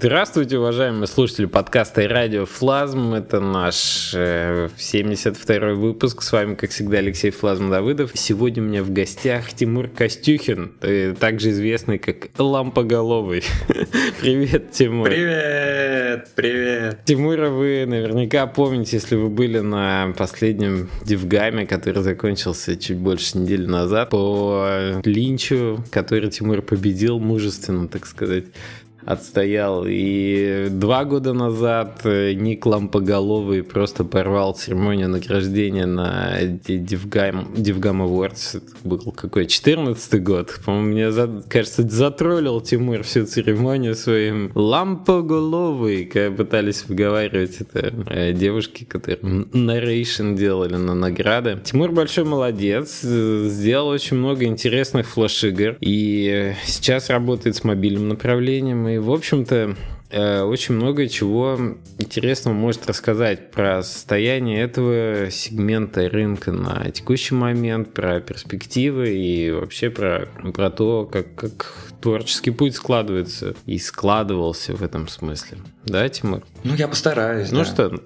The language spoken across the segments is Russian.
Здравствуйте, уважаемые слушатели подкаста и радио Флазм. Это наш э, 72-й выпуск. С вами, как всегда, Алексей Флазм Давыдов. Сегодня у меня в гостях Тимур Костюхин, э, также известный как Лампоголовый. Привет, Тимур. Привет, привет. Тимура вы наверняка помните, если вы были на последнем Дивгаме, который закончился чуть больше недели назад, по Линчу, который Тимур победил мужественно, так сказать отстоял. И два года назад э, Ник Лампоголовый просто порвал церемонию награждения на Дивгам, Дивгам Awards. Это был какой? 14 год. По-моему, мне, кажется, затроллил Тимур всю церемонию своим Лампоголовый, когда пытались выговаривать это э, девушки, которые нарейшн делали на награды. Тимур большой молодец, сделал очень много интересных флеш-игр и сейчас работает с мобильным направлением и в общем-то, э, очень много чего интересного может рассказать про состояние этого сегмента рынка на текущий момент, про перспективы и вообще про, про то, как, как творческий путь складывается и складывался в этом смысле. Да, Тимур? Ну, я постараюсь. Ну да. что,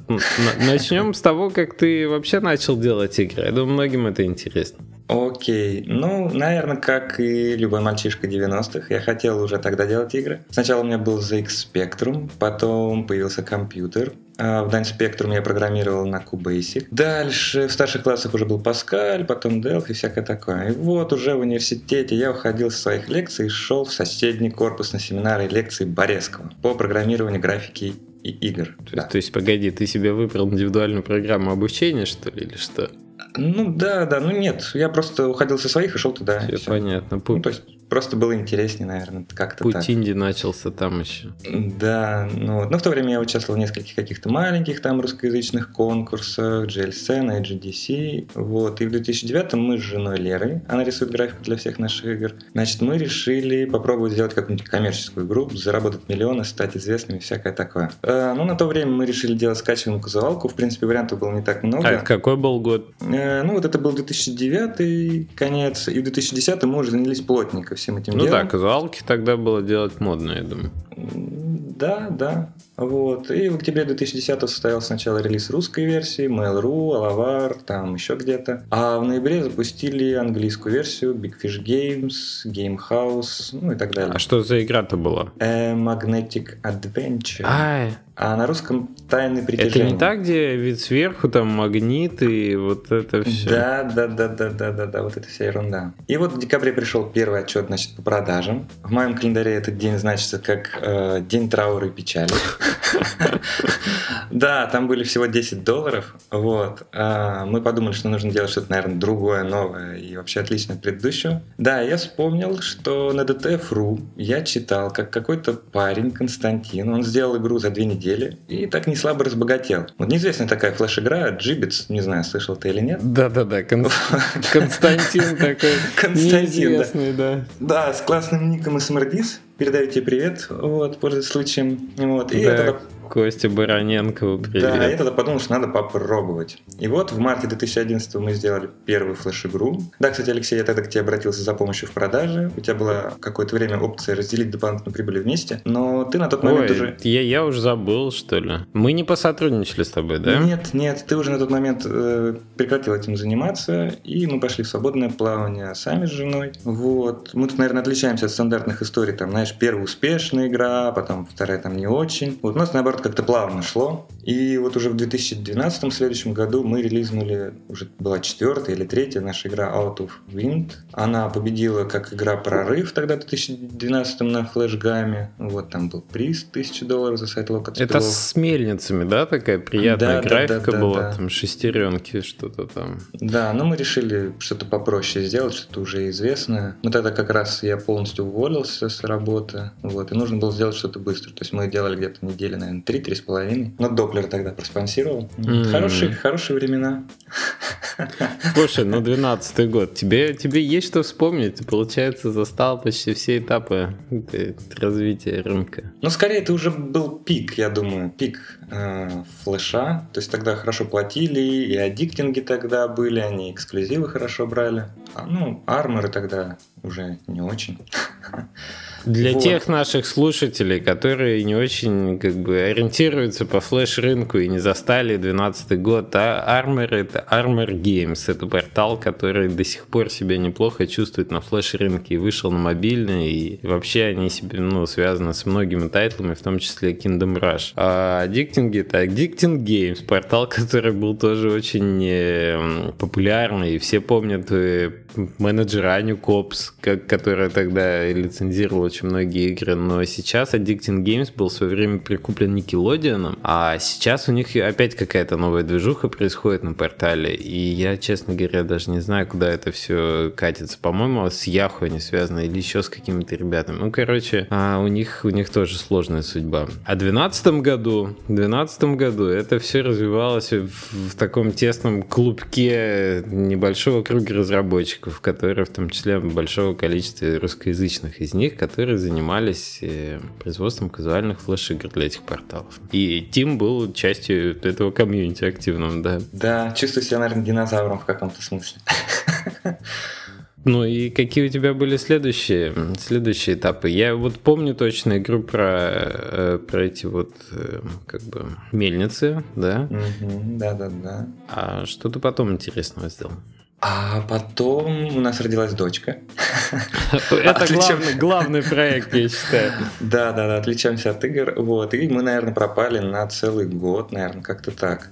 начнем с того, как ты вообще начал делать игры. Я думаю, многим это интересно. Окей. Ну, наверное, как и любой мальчишка 90-х, я хотел уже тогда делать игры. Сначала у меня был ZX Spectrum, потом появился компьютер. А, в Dyn Spectrum я программировал на QBasic. Дальше в старших классах уже был Pascal, потом Delphi и всякое такое. И вот уже в университете я уходил с своих лекций и шел в соседний корпус на семинары лекции Борецкого по программированию графики и игр. То, да. то есть, погоди, ты себе выбрал индивидуальную программу обучения, что ли, или что? Ну да, да, ну нет, я просто уходил со своих и шел туда. Все, все. понятно. Ну, то есть просто было интереснее, наверное, как-то Путь так. инди начался там еще. Да, ну вот. Но в то время я участвовал в нескольких каких-то маленьких там русскоязычных конкурсах, GLC, GDC, вот. И в 2009 мы с женой Лерой, она рисует графику для всех наших игр, значит, мы решили попробовать сделать какую-нибудь коммерческую игру, заработать миллионы, стать известными, всякое такое. Э, ну, на то время мы решили делать скачиваемую казуалку, в принципе, вариантов было не так много. А это какой был год? Э, ну, вот это был 2009 конец, и в 2010 мы уже занялись плотненько всем этим ну делом. Ну да, казуалки тогда было делать модно, я думаю. Да, да. Вот. И в октябре 2010 состоялся сначала релиз русской версии, Mail.ru, Alavar, там еще где-то. А в ноябре запустили английскую версию, Big Fish Games, Game House, ну и так далее. А что за игра-то была? Э, Magnetic Adventure. А, а на русском тайны притяжения. Это не так, где вид сверху, там магнит и вот это все. Да, да, да, да, да, да, да, вот это вся ерунда. И вот в декабре пришел первый отчет, значит, по продажам. В моем календаре этот день значится как э, день траура и печали. Да, там были всего 10 долларов. Вот. А, мы подумали, что нужно делать что-то, наверное, другое, новое и вообще отличное от предыдущего. Да, я вспомнил, что на DTF.ru я читал, как какой-то парень, Константин, он сделал игру за две недели и так не слабо разбогател. Вот неизвестная такая флеш-игра, Джибиц, не знаю, слышал ты или нет. Да-да-да, Константин такой Константин, да. Да, с классным ником из Смердис передаю тебе привет, вот, пользуясь случаем. Вот, и да, это Костя Бароненко, привет. Да, я тогда подумал, что надо попробовать. И вот в марте 2011 мы сделали первую флеш-игру. Да, кстати, Алексей, я тогда к тебе обратился за помощью в продаже. У тебя была какое-то время опция разделить дополнительную прибыль вместе, но ты на тот момент Ой, уже... Я, я уже забыл, что ли. Мы не посотрудничали с тобой, да? Нет, нет, ты уже на тот момент э, прекратил этим заниматься, и мы пошли в свободное плавание сами с женой. Вот. Мы тут, наверное, отличаемся от стандартных историй. Там, знаешь, первая успешная игра, потом вторая там не очень. Вот у нас, наоборот, как-то плавно шло. И вот уже в 2012 в следующем году мы релизнули, уже была четвертая или третья наша игра Out of Wind. Она победила как игра «Прорыв» тогда в 2012 на флешгаме. Вот там был приз 1000 долларов за сайт Локот Это с мельницами, да, такая приятная Да, да, графика да, да, была, да. там шестеренки, что-то там. Да, но мы решили что-то попроще сделать, что-то уже известное. Ну тогда как раз я полностью уволился с работы, вот, и нужно было сделать что-то быстро. То есть мы делали где-то недели, наверное, три-три с половиной. Но Доплер тогда проспонсировал. М. Хорошие, хорошие времена. Слушай, ну 12 год, тебе, тебе есть что вспомнить? Ты, получается, застал почти все этапы развития рынка. Ну, скорее, это уже был пик, я думаю, пик э, флеша. То есть тогда хорошо платили, и аддиктинги тогда были, они эксклюзивы хорошо брали. А, ну, арморы тогда уже не очень. Для вот. тех наших слушателей, которые не очень как бы ориентируются по флеш-рынку и не застали 12 год, а Armor это Armor Games. Это портал, который до сих пор себя неплохо чувствует на флеш-рынке и вышел на мобильный, и вообще они себе, ну, связаны с многими тайтлами, в том числе Kingdom Rush. А Addicting это Addicting Games, портал, который был тоже очень э, популярный, и все помнят э, менеджера Аню Копс, которая тогда лицензировала очень многие игры, но сейчас Addicting Games был в свое время прикуплен Nickelodeon, а сейчас у них опять какая-то новая движуха происходит на портале, и я, честно говоря, даже не знаю, куда это все катится. По-моему, с Яху они связаны или еще с какими-то ребятами. Ну, короче, а у них, у них тоже сложная судьба. А в 2012 году, в 2012 году это все развивалось в, в таком тесном клубке небольшого круга разработчиков, которые в том числе большого количества русскоязычных из них, которые занимались э, производством казуальных флеш-игр для этих порталов. И Тим был частью этого комьюнити активным, да. Да, чувствую себя, наверное, динозавром в каком-то смысле. Ну и какие у тебя были следующие, следующие этапы? Я вот помню точно игру про, э, про эти вот э, как бы мельницы, да? Да-да-да. А что ты потом интересного сделал? А потом у нас родилась дочка. Это главный, главный проект, я считаю. Да, да, да, отличаемся от игр. Вот. И мы, наверное, пропали на целый год, наверное, как-то так.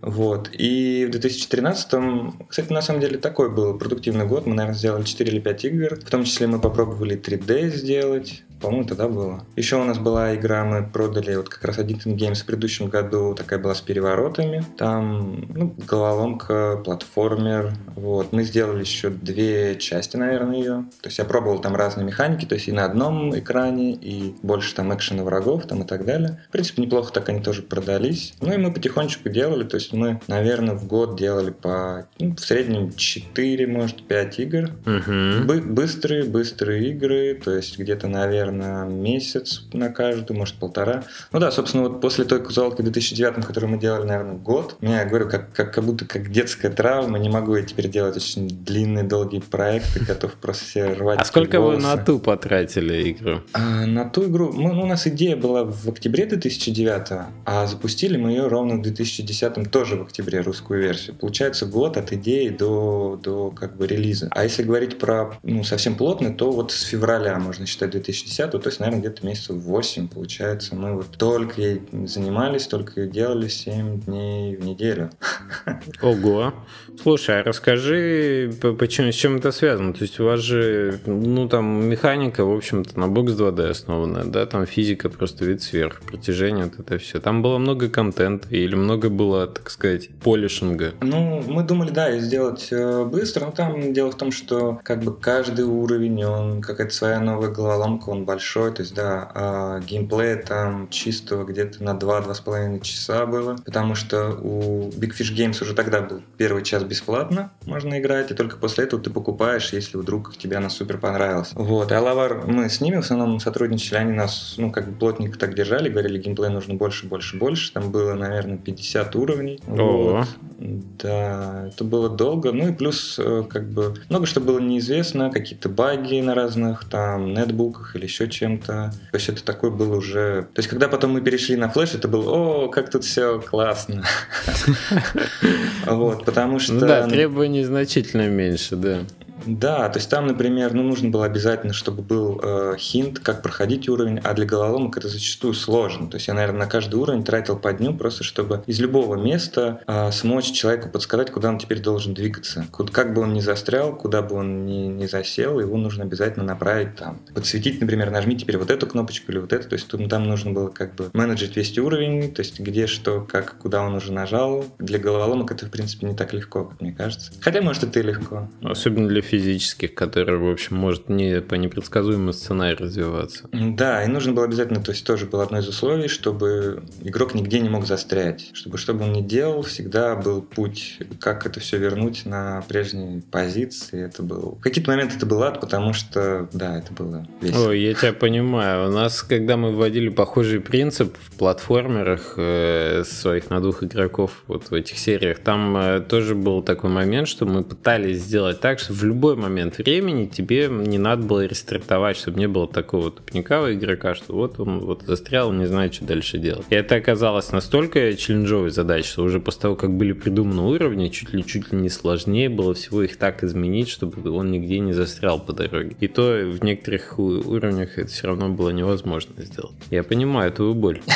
Вот. И в 2013, кстати, на самом деле такой был продуктивный год. Мы, наверное, сделали 4 или 5 игр. В том числе мы попробовали 3D сделать. По-моему, тогда было. Еще у нас была игра, мы продали вот как раз Addicting Games в предыдущем году, такая была с переворотами. Там ну, головоломка, платформер. Вот. Мы сделали еще две части, наверное, ее. То есть я пробовал там разные механики, то есть и на одном экране, и больше там экшена врагов там и так далее. В принципе, неплохо так они тоже продались. Ну и мы потихонечку делали, то есть мы, наверное, в год делали по ну, в среднем 4, может, 5 игр. Угу. Бы- быстрые, быстрые игры, то есть где-то, наверное, наверное, месяц на каждую, может, полтора. Ну да, собственно, вот после той кузовалки в 2009, которую мы делали, наверное, год, меня, я говорю, как, как, как будто как детская травма, не могу я теперь делать очень длинные, долгие проекты, готов просто все рвать. А сколько вы на ту потратили игру? А, на ту игру, мы, ну, у нас идея была в октябре 2009, а запустили мы ее ровно в 2010 тоже в октябре, русскую версию. Получается год от идеи до, до как бы релиза. А если говорить про ну, совсем плотно, то вот с февраля, можно считать, 2010 10 то есть, наверное, где-то месяцев 8, получается. Мы вот только ей занимались, только ее делали 7 дней в неделю. Ого. Слушай, а расскажи, почему, с чем это связано? То есть у вас же, ну, там, механика, в общем-то, на бокс 2D основана, да, там физика просто вид сверху, притяжение, вот это все. Там было много контента или много было, так сказать, полишинга? Ну, мы думали, да, сделать э, быстро, но там дело в том, что как бы каждый уровень, он какая-то своя новая головоломка, он большой, то есть, да, а геймплея там чистого где-то на 2-2,5 часа было, потому что у Big Fish Games уже тогда был первый час бесплатно, можно играть, и только после этого ты покупаешь, если вдруг тебе она супер понравилась. Вот, а Лавар, мы с ними в основном сотрудничали, они нас, ну, как бы плотненько так держали, говорили, геймплей нужно больше, больше, больше, там было, наверное, 50 уровней. О. Вот. Да, это было долго, ну и плюс, э, как бы, много что было неизвестно, какие-то баги на разных там нетбуках или еще чем-то. То есть это такой был уже... То есть когда потом мы перешли на флеш, это было, о, как тут все классно. Вот, потому что... Да, требований значительно меньше, да. Да, то есть там, например, ну, нужно было обязательно, чтобы был э, хинт, как проходить уровень, а для головоломок это зачастую сложно. То есть я, наверное, на каждый уровень тратил по дню просто, чтобы из любого места э, смочь человеку подсказать, куда он теперь должен двигаться. Как бы он ни застрял, куда бы он ни, ни засел, его нужно обязательно направить там. Подсветить, например, нажми теперь вот эту кнопочку или вот эту. То есть тут, там нужно было как бы менеджить весь уровень, то есть где что, как, куда он уже нажал. Для головоломок это, в принципе, не так легко, как мне кажется. Хотя, может, это и легко. Особенно для физических, которые, в общем, может не по непредсказуемому сценарию развиваться. Да, и нужно было обязательно, то есть тоже было одно из условий, чтобы игрок нигде не мог застрять. Чтобы что бы он ни делал, всегда был путь, как это все вернуть на прежние позиции. Это был... В какие-то моменты это был ад, потому что, да, это было весело. Ой, я тебя понимаю. У нас, когда мы вводили похожий принцип в платформерах э, своих на двух игроков вот в этих сериях, там э, тоже был такой момент, что мы пытались сделать так, что в любом любой момент времени тебе не надо было рестартовать, чтобы не было такого тупника у игрока, что вот он вот застрял, не знает, что дальше делать. И это оказалось настолько челленджовой задачей, что уже после того, как были придуманы уровни, чуть ли чуть ли не сложнее было всего их так изменить, чтобы он нигде не застрял по дороге. И то в некоторых уровнях это все равно было невозможно сделать. Я понимаю твою боль.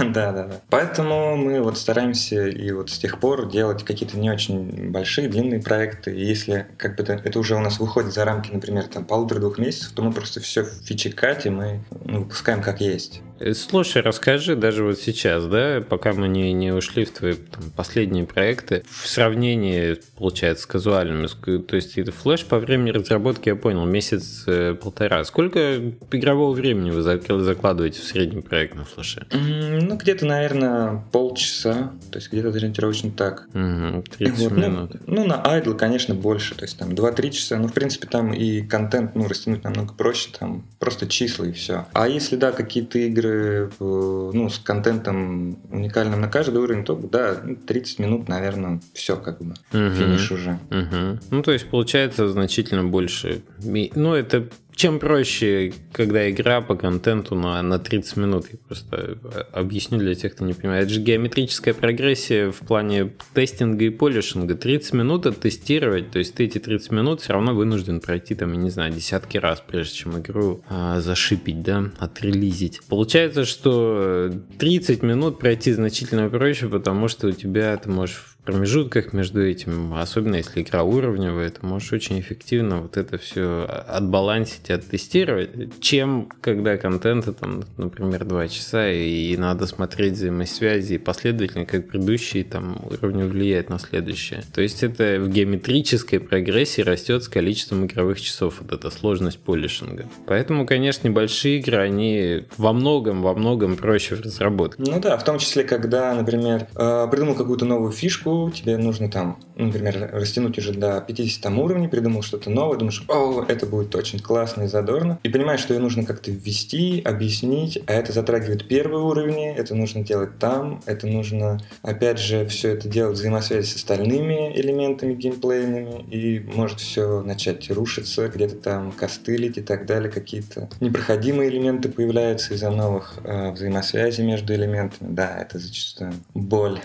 Да, да, да. Поэтому мы вот стараемся и вот с тех пор делать какие-то не очень большие, длинные проекты. И если как бы это, это уже у нас выходит за рамки, например, там полутора-двух месяцев, то мы просто все фичи катим и ну, выпускаем как есть. Э, слушай, расскажи даже вот сейчас, да, пока мы не, не ушли в твои там, последние проекты, в сравнении, получается, с казуальными, то есть это флеш по времени разработки, я понял, месяц-полтора. Э, Сколько игрового времени вы закладываете в средний проект на флеше? Ну, где-то, наверное, полчаса, то есть где-то ориентировочно так. Угу, 30 вот, ну, минут. Ну, ну, на idle, конечно, больше, то есть там 2-3 часа, ну, в принципе, там и контент, ну, растянуть намного проще, там просто числа и все. А если, да, какие-то игры игры ну, с контентом уникальным на каждый уровень, то да, 30 минут, наверное, все как бы. Угу. Финиш уже. Угу. Ну, то есть получается значительно больше. Ну, это чем проще, когда игра по контенту на, на 30 минут, я просто э, объясню для тех, кто не понимает. Это же геометрическая прогрессия в плане тестинга и полишинга. 30 минут оттестировать, то есть ты эти 30 минут все равно вынужден пройти, там, я не знаю, десятки раз, прежде чем игру а, зашипить, да, отрелизить. Получается, что 30 минут пройти значительно проще, потому что у тебя ты можешь промежутках между этим, особенно если игра уровневая, ты можешь очень эффективно вот это все отбалансить, оттестировать, чем когда контента там, например, 2 часа, и надо смотреть взаимосвязи последовательно, как предыдущие там уровни влияют на следующее. То есть это в геометрической прогрессии растет с количеством игровых часов, вот эта сложность полишинга. Поэтому, конечно, небольшие игры, они во многом, во многом проще в разработке. Ну да, в том числе, когда, например, э, придумал какую-то новую фишку, тебе нужно там, например, растянуть уже до 50 там, уровней, придумал что-то новое, думаешь, о, это будет очень классно и задорно, и понимаешь, что ее нужно как-то ввести, объяснить, а это затрагивает первые уровни, это нужно делать там, это нужно, опять же, все это делать взаимосвязи с остальными элементами геймплейными, и может все начать рушиться, где-то там костылить и так далее, какие-то непроходимые элементы появляются из-за новых э, взаимосвязей между элементами. Да, это зачастую боль.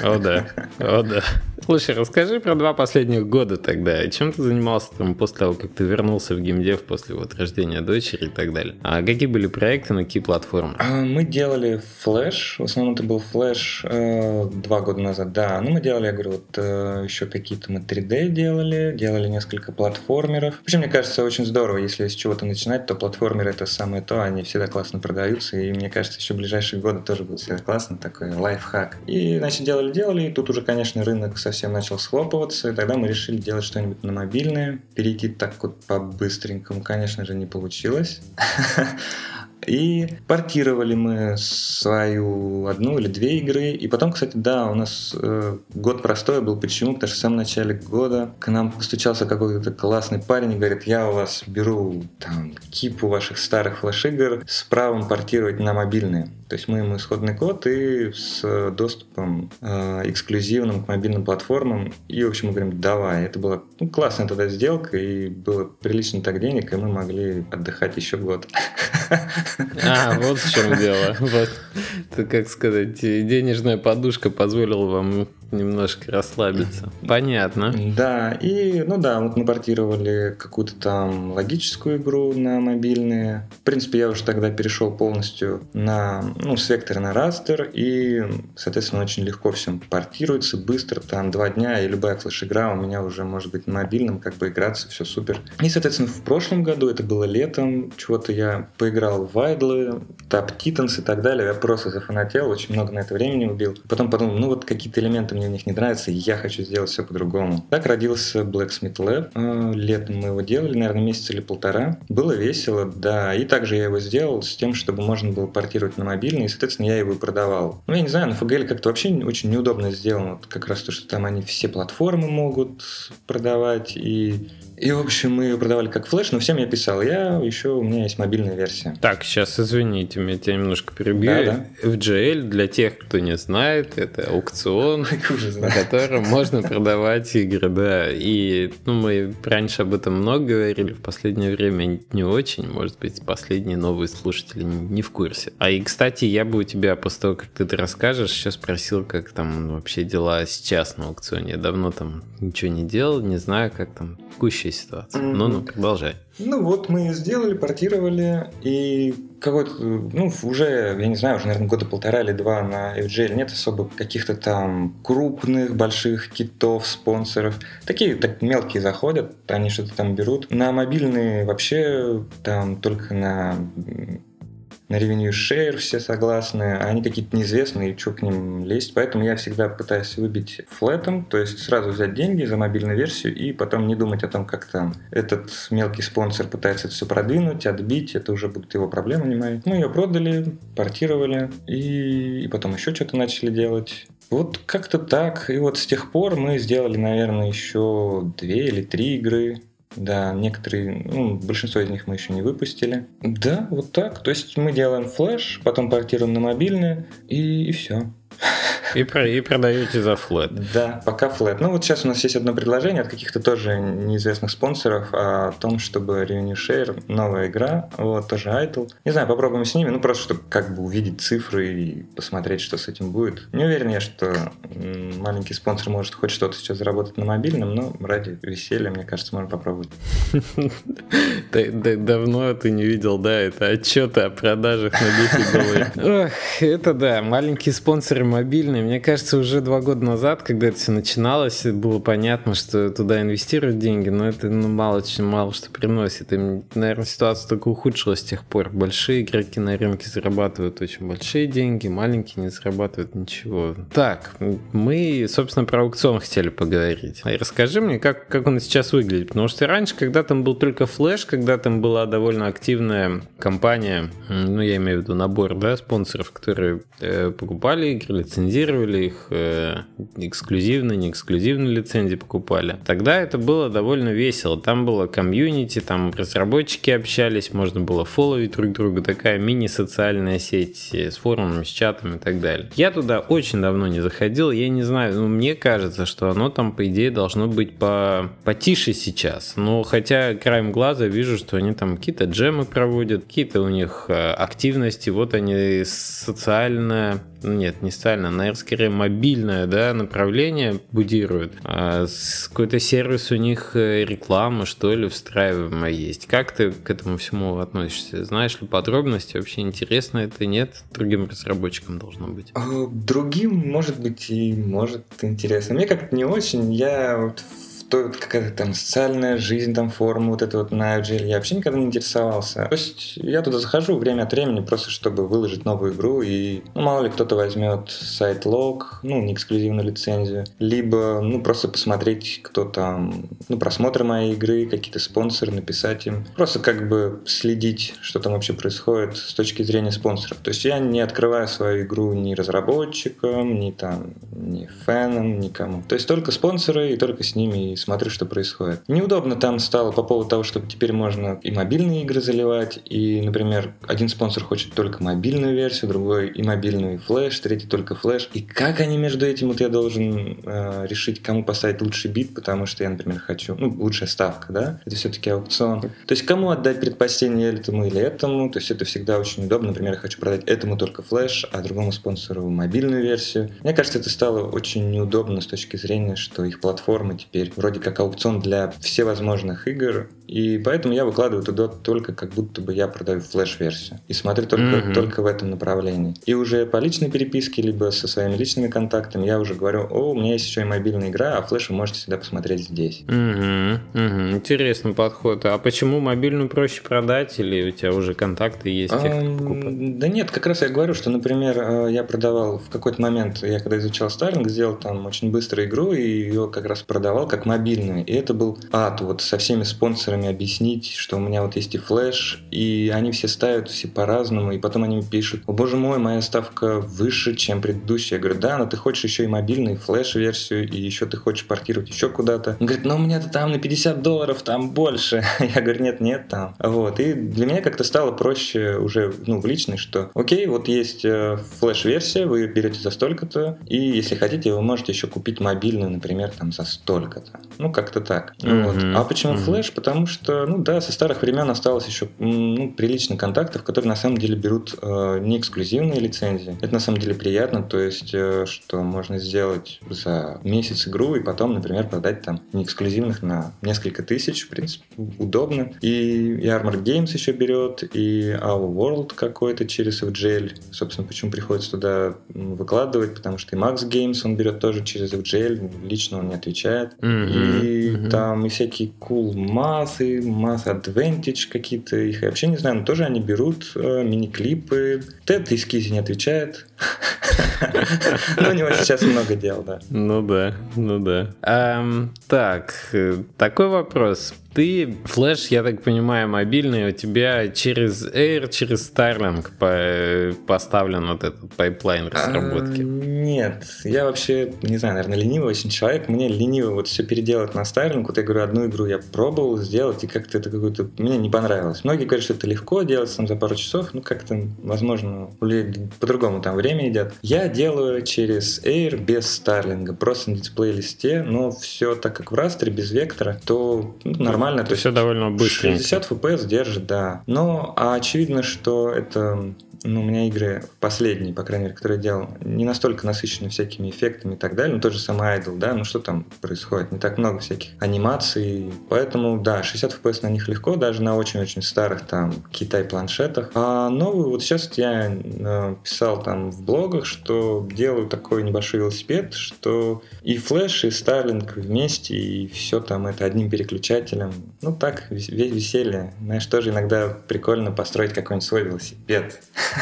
О, да. О, да. Слушай, расскажи про два последних года тогда. Чем ты занимался там после того, как ты вернулся в геймдев после вот рождения дочери и так далее? А какие были проекты, на какие платформы? А, мы делали флеш. В основном это был флеш э, два года назад. Да, ну мы делали, я говорю, вот э, еще какие-то мы 3D делали, делали несколько платформеров. Вообще, мне кажется, очень здорово, если с чего-то начинать, то платформеры это самое то, они всегда классно продаются, и мне кажется, еще в ближайшие годы тоже будет всегда классно, такой лайфхак. И, значит, делали-делали, тут уже, конечно, рынок совсем начал схлопываться, и тогда мы решили делать что-нибудь на мобильное. Перейти так вот по-быстренькому, конечно же, не получилось. И портировали мы свою одну или две игры. И потом, кстати, да, у нас э, год простой был. Почему? Потому что в самом начале года к нам постучался какой-то классный парень и говорит, я у вас беру там кипу ваших старых флеш-игр с правом портировать на мобильные. То есть мы ему исходный код и с доступом э, эксклюзивным к мобильным платформам. И, в общем, мы говорим, давай. Это была ну, классная тогда сделка, и было прилично так денег, и мы могли отдыхать еще год. А, вот в чем дело. Вот. Это, как сказать, денежная подушка позволила вам немножко расслабиться. Понятно. Да, и, ну да, вот мы портировали какую-то там логическую игру на мобильные. В принципе, я уже тогда перешел полностью на, ну, с вектора на растер, и, соответственно, очень легко все портируется, быстро, там, два дня, и любая флеш-игра у меня уже может быть на мобильном, как бы играться, все супер. И, соответственно, в прошлом году, это было летом, чего-то я поиграл в Айдлы, Тап Титанс и так далее, я просто зафанател, очень много на это времени убил. Потом подумал, ну вот какие-то элементы мне мне в них не нравится, я хочу сделать все по-другому. Так родился Blacksmith Lab. А, летом мы его делали, наверное, месяц или полтора. Было весело, да. И также я его сделал с тем, чтобы можно было портировать на мобильный, и, соответственно, я его и продавал. Ну, я не знаю, на FGL как-то вообще очень неудобно сделано. Вот как раз то, что там они все платформы могут продавать, и И, в общем, мы ее продавали как флеш, но всем я писал. Я еще, у меня есть мобильная версия. Так, сейчас извините, я тебя немножко перебью. Да, да. FGL, для тех, кто не знает, это аукцион, на котором можно продавать игры, да. И ну, мы раньше об этом много говорили, в последнее время не очень. Может быть, последние новые слушатели не в курсе. А и, кстати, я бы у тебя после того, как ты это расскажешь, сейчас спросил, как там вообще дела сейчас на аукционе. Я давно там ничего не делал, не знаю, как там текущая ситуация. Mm-hmm. Ну-ну, продолжай. Ну вот мы сделали, портировали, и какой-то, ну, уже, я не знаю, уже, наверное, года полтора или два на FGL нет особо каких-то там крупных, больших китов, спонсоров. Такие так мелкие заходят, они что-то там берут. На мобильные вообще там только на на revenue share все согласны, а они какие-то неизвестные, и что к ним лезть. Поэтому я всегда пытаюсь выбить флетом, то есть сразу взять деньги за мобильную версию и потом не думать о том, как там этот мелкий спонсор пытается это все продвинуть, отбить, это уже будут его проблемы, не мои. Мы ее продали, портировали и, и потом еще что-то начали делать. Вот как-то так. И вот с тех пор мы сделали, наверное, еще две или три игры. Да, некоторые, ну, большинство из них мы еще не выпустили. Да, вот так. То есть мы делаем флеш, потом портируем на мобильное, и, и все. И, про, и продаете за флет. Да, пока флет. Ну вот сейчас у нас есть одно предложение от каких-то тоже неизвестных спонсоров о том, чтобы Revenue Share, новая игра, вот тоже Idle. Не знаю, попробуем с ними, ну просто чтобы как бы увидеть цифры и посмотреть, что с этим будет. Не уверен я, что маленький спонсор может хоть что-то сейчас заработать на мобильном, но ради веселья, мне кажется, можно попробовать. Давно ты не видел, да, это отчеты о продажах на 10 долларов. Это да, маленькие спонсоры мобильные, мне кажется, уже два года назад, когда это все начиналось, было понятно, что туда инвестируют деньги, но это ну, мало, очень мало что приносит. И, наверное, ситуация только ухудшилась с тех пор. Большие игроки на рынке зарабатывают очень большие деньги, маленькие не зарабатывают ничего. Так, мы, собственно, про аукцион хотели поговорить. И расскажи мне, как, как он сейчас выглядит. Потому что раньше, когда там был только флеш, когда там была довольно активная компания, ну, я имею в виду набор, да, спонсоров, которые э, покупали игры, лицензировали, лицензировали их, э, эксклюзивно, не эксклюзивно лицензии покупали. Тогда это было довольно весело. Там было комьюнити, там разработчики общались, можно было фолловить друг друга, такая мини-социальная сеть с форумами, с чатом и так далее. Я туда очень давно не заходил, я не знаю, ну, мне кажется, что оно там, по идее, должно быть по... потише сейчас. Но хотя краем глаза вижу, что они там какие-то джемы проводят, какие-то у них э, активности, вот они социально нет, не социально, наверное, скорее мобильное да, направление будирует. А какой-то сервис у них э, реклама, что ли, встраиваемая есть. Как ты к этому всему относишься? Знаешь ли подробности? Вообще интересно это, нет? Другим разработчикам должно быть. А, другим, может быть, и может интересно. Мне как-то не очень. Я вот то какая-то там социальная жизнь, там форум вот это вот на Agile, я вообще никогда не интересовался. То есть я туда захожу время от времени просто, чтобы выложить новую игру, и ну, мало ли кто-то возьмет сайт лог, ну, не эксклюзивную лицензию, либо, ну, просто посмотреть, кто там, ну, просмотры моей игры, какие-то спонсоры, написать им. Просто как бы следить, что там вообще происходит с точки зрения спонсоров. То есть я не открываю свою игру ни разработчикам, ни там, ни фэнам, никому. То есть только спонсоры и только с ними и смотрю, что происходит. Неудобно там стало по поводу того, что теперь можно и мобильные игры заливать, и, например, один спонсор хочет только мобильную версию, другой и мобильную, и флеш, третий только флеш. И как они между этим, вот я должен э, решить, кому поставить лучший бит, потому что я, например, хочу, ну, лучшая ставка, да, это все-таки аукцион. То есть кому отдать предпочтение этому или этому, то есть это всегда очень удобно. Например, я хочу продать этому только флеш, а другому спонсору мобильную версию. Мне кажется, это стало очень неудобно с точки зрения, что их платформы теперь вроде как аукцион для всевозможных игр, и поэтому я выкладываю туда только как будто бы я продаю флеш-версию. И смотрю только, mm-hmm. только в этом направлении. И уже по личной переписке, либо со своими личными контактами я уже говорю, о, у меня есть еще и мобильная игра, а флеш вы можете всегда посмотреть здесь. Mm-hmm. Mm-hmm. Интересный подход. А почему мобильную проще продать, или у тебя уже контакты есть тех, покупает? Да нет, как раз я говорю, что, например, э, я продавал в какой-то момент, я когда изучал Starlink, сделал там очень быструю игру, и ее как раз продавал как мобильную. И это был ад, вот со всеми спонсорами объяснить, что у меня вот есть и флеш, и они все ставят все по-разному, и потом они пишут, о боже мой, моя ставка выше, чем предыдущая. Я говорю, да, но ты хочешь еще и мобильный, флеш-версию, и еще ты хочешь портировать еще куда-то. Он говорит, ну у меня-то там на 50 долларов, там больше. Я говорю, нет, нет, там. Вот, и для меня как-то стало проще уже, ну, в личной, что, окей, вот есть э, флеш-версия, вы берете за столько-то, и если хотите, вы можете еще купить мобильную, например, там за столько-то. Ну, как-то так. Mm-hmm. Вот. А почему mm-hmm. флеш? Потому что, ну да, со старых времен осталось еще ну, прилично контактов, которые на самом деле берут э, не эксклюзивные лицензии. Это на самом деле приятно, то есть, э, что можно сделать за месяц игру и потом, например, продать там не эксклюзивных на несколько тысяч, в принципе, удобно. И, и Armor Games еще берет, и Our World какой-то через FGL. Собственно, почему приходится туда выкладывать, потому что и Max Games он берет тоже через FGL, лично он не отвечает. Mm-hmm. И mm-hmm. там и всякие Cool Mass, и Mass Advantage какие-то, их я вообще не знаю, но тоже они берут э, мини-клипы. Тед из Кизи не отвечает. Но у него сейчас много дел, да. Ну да, ну да. Так, э, такой вопрос. Ты, Flash, я так понимаю, мобильный, у тебя через Air, через Starling по поставлен вот этот пайплайн разработки? Нет, я вообще, не знаю, наверное, ленивый очень человек. Мне лениво вот все переделать на Starling. Вот я говорю, одну игру я пробовал сделать, и как-то это какое-то... Мне не понравилось. Многие говорят, что это легко делать там за пару часов, ну как-то, возможно, по-другому там время идет. Я делаю через Air без Starling, просто на display list е, но все так как в растере, без вектора, то ну, нормально нормально. То все довольно быстро. 60 FPS держит, да. Но а очевидно, что это ну, у меня игры последние, по крайней мере, которые я делал, не настолько насыщены всякими эффектами и так далее. Ну, тот же самый Idol, да, ну что там происходит? Не так много всяких анимаций. Поэтому, да, 60 FPS на них легко, даже на очень-очень старых там Китай планшетах. А новый, вот сейчас я э, писал там в блогах, что делаю такой небольшой велосипед, что и флеш, и Starlink вместе, и все там это одним переключателем. Ну, так, веселье. Знаешь, тоже иногда прикольно построить какой-нибудь свой велосипед.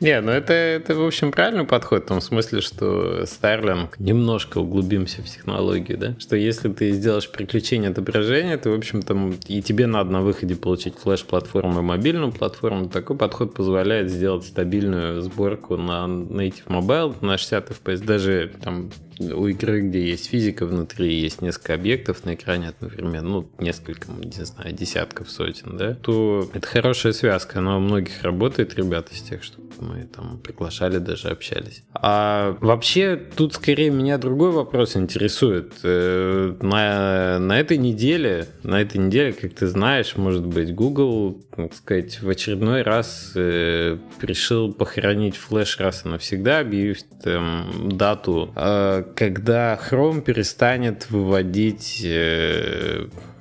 Не, ну это, это, в общем, правильный подход в том смысле, что Starlink, немножко углубимся в технологию, да, что если ты сделаешь приключение отображения, то, в общем, там и тебе надо на выходе получить флеш-платформу и мобильную платформу, такой подход позволяет сделать стабильную сборку на Native Mobile на 60 FPS, даже там у игры, где есть физика внутри, есть несколько объектов на экране, например, ну, несколько, не знаю, десятков, сотен, да, то это хорошая связка, она у многих работает, ребят, из тех, что мы там приглашали, даже общались. А вообще, тут скорее меня другой вопрос интересует. Э, на, на этой неделе, на этой неделе, как ты знаешь, может быть, Google, так сказать, в очередной раз э, решил похоронить флеш раз и навсегда, объявив там, дату, э, когда Chrome перестанет выводить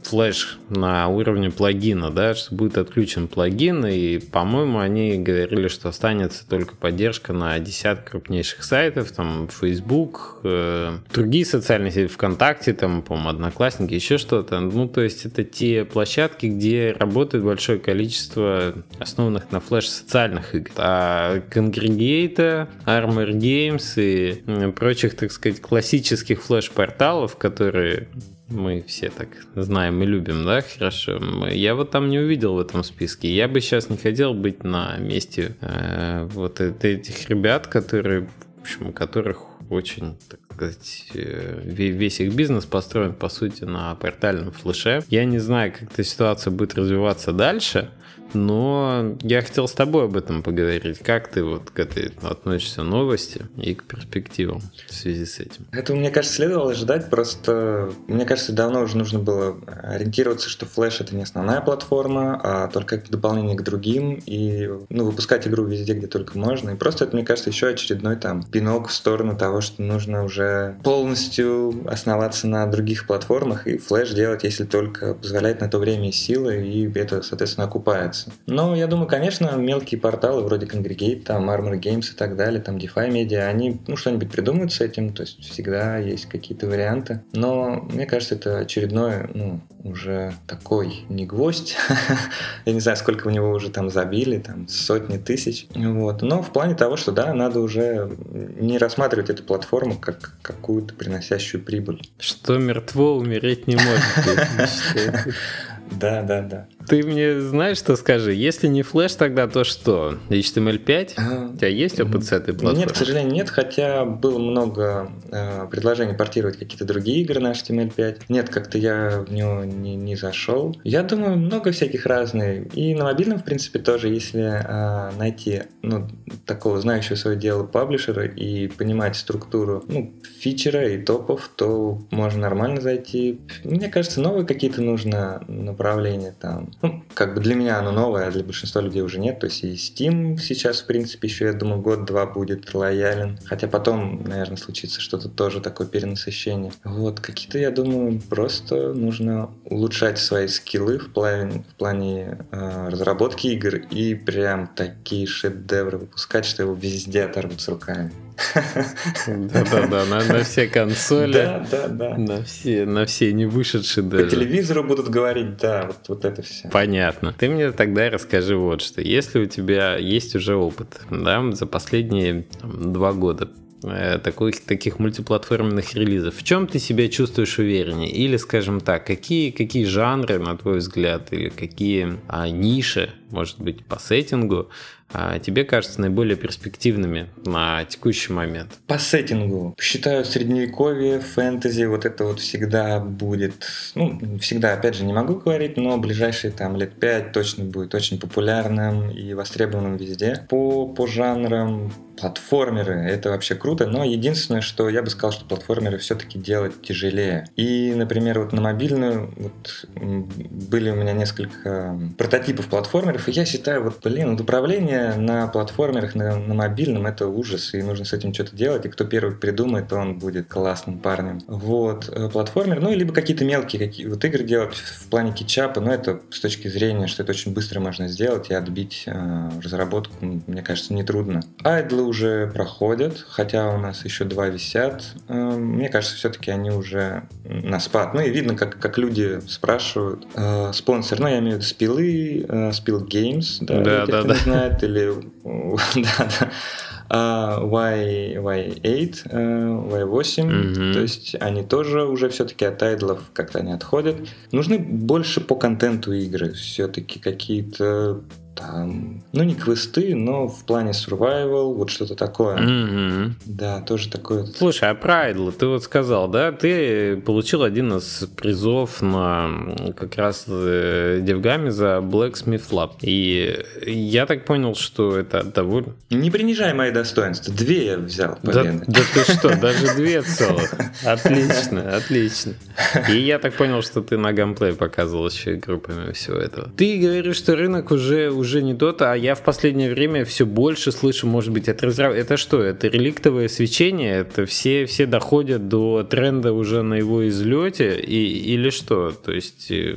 флеш на уровне плагина, да, что будет отключен плагин, и, по-моему, они говорили, что останется только поддержка на десяток крупнейших сайтов, там, Facebook, э, другие социальные сети, ВКонтакте, там, по-моему, Одноклассники, еще что-то. Ну, то есть это те площадки, где работает большое количество основанных на флеш социальных игр. А Congregate, Armor Games и прочих, так сказать, классических флеш-порталов, которые мы все так знаем и любим, да, хорошо. Я вот там не увидел в этом списке. Я бы сейчас не хотел быть на месте э, вот этих ребят, которые, в общем, которых очень, так сказать, э, весь их бизнес построен, по сути, на портальном флеше. Я не знаю, как эта ситуация будет развиваться дальше, но я хотел с тобой об этом поговорить. Как ты вот к этой относишься новости и к перспективам в связи с этим? Это, мне кажется, следовало ожидать. Просто, мне кажется, давно уже нужно было ориентироваться, что Flash это не основная платформа, а только как дополнение к другим. И ну, выпускать игру везде, где только можно. И просто это, мне кажется, еще очередной там пинок в сторону того, что нужно уже полностью основаться на других платформах и Flash делать, если только позволяет на то время и силы, и это, соответственно, окупает развивается. Но я думаю, конечно, мелкие порталы вроде Congregate, там Armor Games и так далее, там DeFi Media, они ну, что-нибудь придумают с этим, то есть всегда есть какие-то варианты. Но мне кажется, это очередной, ну, уже такой не гвоздь. я не знаю, сколько в него уже там забили, там сотни тысяч. Вот. Но в плане того, что да, надо уже не рассматривать эту платформу как какую-то приносящую прибыль. Что мертво умереть не может. Да, да, да. Ты мне знаешь, что скажи? Если не флеш, тогда то что? HTML5? А, У тебя есть опыт с этой платформой? Нет, к сожалению, нет, хотя было много э, предложений портировать какие-то другие игры на HTML5. Нет, как-то я в него не, не зашел. Я думаю, много всяких разных. И на мобильном, в принципе, тоже, если э, найти ну, такого знающего свое дело паблишера и понимать структуру ну, фичера и топов, то можно нормально зайти. Мне кажется, новые какие-то нужно направления там ну, как бы для меня оно новое, а для большинства людей уже нет. То есть и Steam сейчас, в принципе, еще, я думаю, год-два будет лоялен. Хотя потом, наверное, случится что-то тоже такое перенасыщение. Вот, какие-то, я думаю, просто нужно улучшать свои скиллы в плане, в плане э, разработки игр и прям такие шедевры выпускать, что его везде оторвут с руками. Да-да-да, на, на все консоли. Да, да, да. На все, на все не вышедшие даже. По телевизору будут говорить, да, вот, вот это все. Понятно. Ты мне тогда расскажи вот что. Если у тебя есть уже опыт, да, за последние там, два года, э, таких, таких мультиплатформенных релизов. В чем ты себя чувствуешь увереннее? Или, скажем так, какие, какие жанры, на твой взгляд, или какие а, ниши, может быть, по сеттингу, тебе кажется наиболее перспективными на текущий момент? По сеттингу. Считаю, средневековье, фэнтези, вот это вот всегда будет, ну, всегда, опять же, не могу говорить, но ближайшие там лет пять точно будет очень популярным и востребованным везде. По, по жанрам платформеры, это вообще круто, но единственное, что я бы сказал, что платформеры все-таки делать тяжелее. И, например, вот на мобильную вот, были у меня несколько прототипов платформеров, и я считаю, вот, блин, вот управление на платформерах, на, на мобильном, это ужас, и нужно с этим что-то делать, и кто первый придумает, то он будет классным парнем. Вот, э, платформер, ну, либо какие-то мелкие какие, вот игры делать в плане кетчапа, но это с точки зрения, что это очень быстро можно сделать и отбить э, разработку, мне кажется, нетрудно. Айдлы уже проходят, хотя у нас еще два висят. Эм, мне кажется, все-таки они уже на спад. Ну и видно, как, как люди спрашивают. Э, спонсор, ну я имею в виду спилы, э, спил Games, да, да, да, да. знает, или да, да. Uh, y, Y8, uh, Y8, mm-hmm. то есть они тоже уже все-таки от тайдлов как-то не отходят. Нужны больше по контенту игры, все-таки какие-то там, ну не квесты, но в плане survival, вот что-то такое. Mm-hmm. Да, тоже такое. Слушай, а про Idle ты вот сказал, да, ты получил один из призов на как раз э, Девгаме за Blacksmith Lab. И я так понял, что это довольно... Не принижай мои достоинства. Две я взял победы. Да, да ты что, даже две целых. Отлично, отлично. И я так понял, что ты на гамплей показывал еще игру помимо всего этого. Ты говоришь, что рынок уже уже не тот, а я в последнее время все больше слышу, может быть, от разраб... Это что? Это реликтовое свечение? Это все, все доходят до тренда уже на его излете? И, или что? То есть э,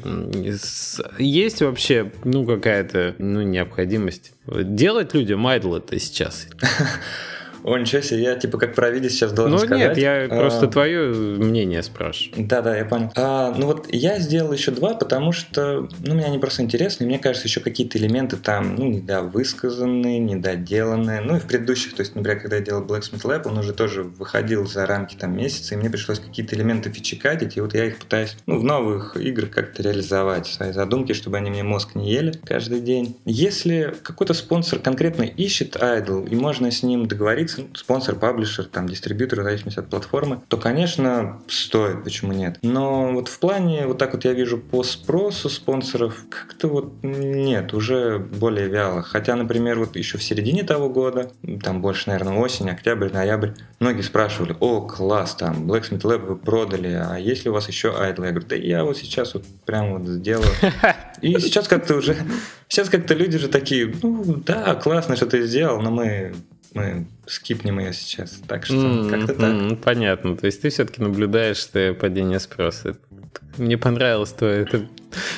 есть вообще ну, какая-то ну, необходимость делать людям айдл это сейчас? О, ничего себе, я типа как провидец сейчас должен ну, сказать. нет, я а... просто твое мнение спрашиваю. Да-да, я понял. А, ну вот я сделал еще два, потому что, ну, мне они просто интересны, и мне кажется, еще какие-то элементы там, ну, недовысказанные, недоделанные. Ну, и в предыдущих, то есть, например, когда я делал Blacksmith Lab, он уже тоже выходил за рамки там месяца, и мне пришлось какие-то элементы фичекатить, и вот я их пытаюсь, ну, в новых играх как-то реализовать, свои задумки, чтобы они мне мозг не ели каждый день. Если какой-то спонсор конкретно ищет idle, и можно с ним договориться, спонсор, паблишер, там, дистрибьютор, в зависимости от платформы, то, конечно, стоит, почему нет. Но вот в плане, вот так вот я вижу по спросу спонсоров, как-то вот нет, уже более вяло. Хотя, например, вот еще в середине того года, там больше, наверное, осень, октябрь, ноябрь, многие спрашивали, о, класс, там, Blacksmith Lab вы продали, а есть ли у вас еще idle? Я говорю, да я вот сейчас вот прям вот сделаю. И сейчас как-то уже, сейчас как-то люди же такие, ну да, классно, что ты сделал, но мы мы скипнем ее сейчас. Так что mm-hmm, как-то так. Mm-hmm, понятно. То есть ты все-таки наблюдаешь падение спроса. Мне понравилось твое это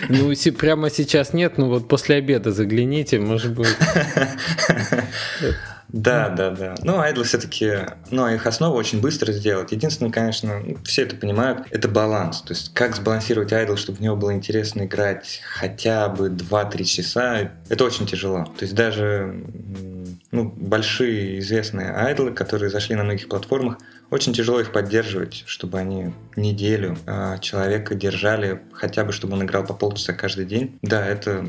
Ну, прямо сейчас нет, но вот после обеда загляните, может быть. Да, да, да. Ну, айдлы все-таки, ну, их основу очень быстро сделать. Единственное, конечно, все это понимают, это баланс. То есть, как сбалансировать айдл, чтобы в него было интересно играть хотя бы 2-3 часа, это очень тяжело. То есть, даже ну, большие известные айдлы, которые зашли на многих платформах, очень тяжело их поддерживать, чтобы они неделю э, человека держали, хотя бы чтобы он играл по полчаса каждый день. Да, это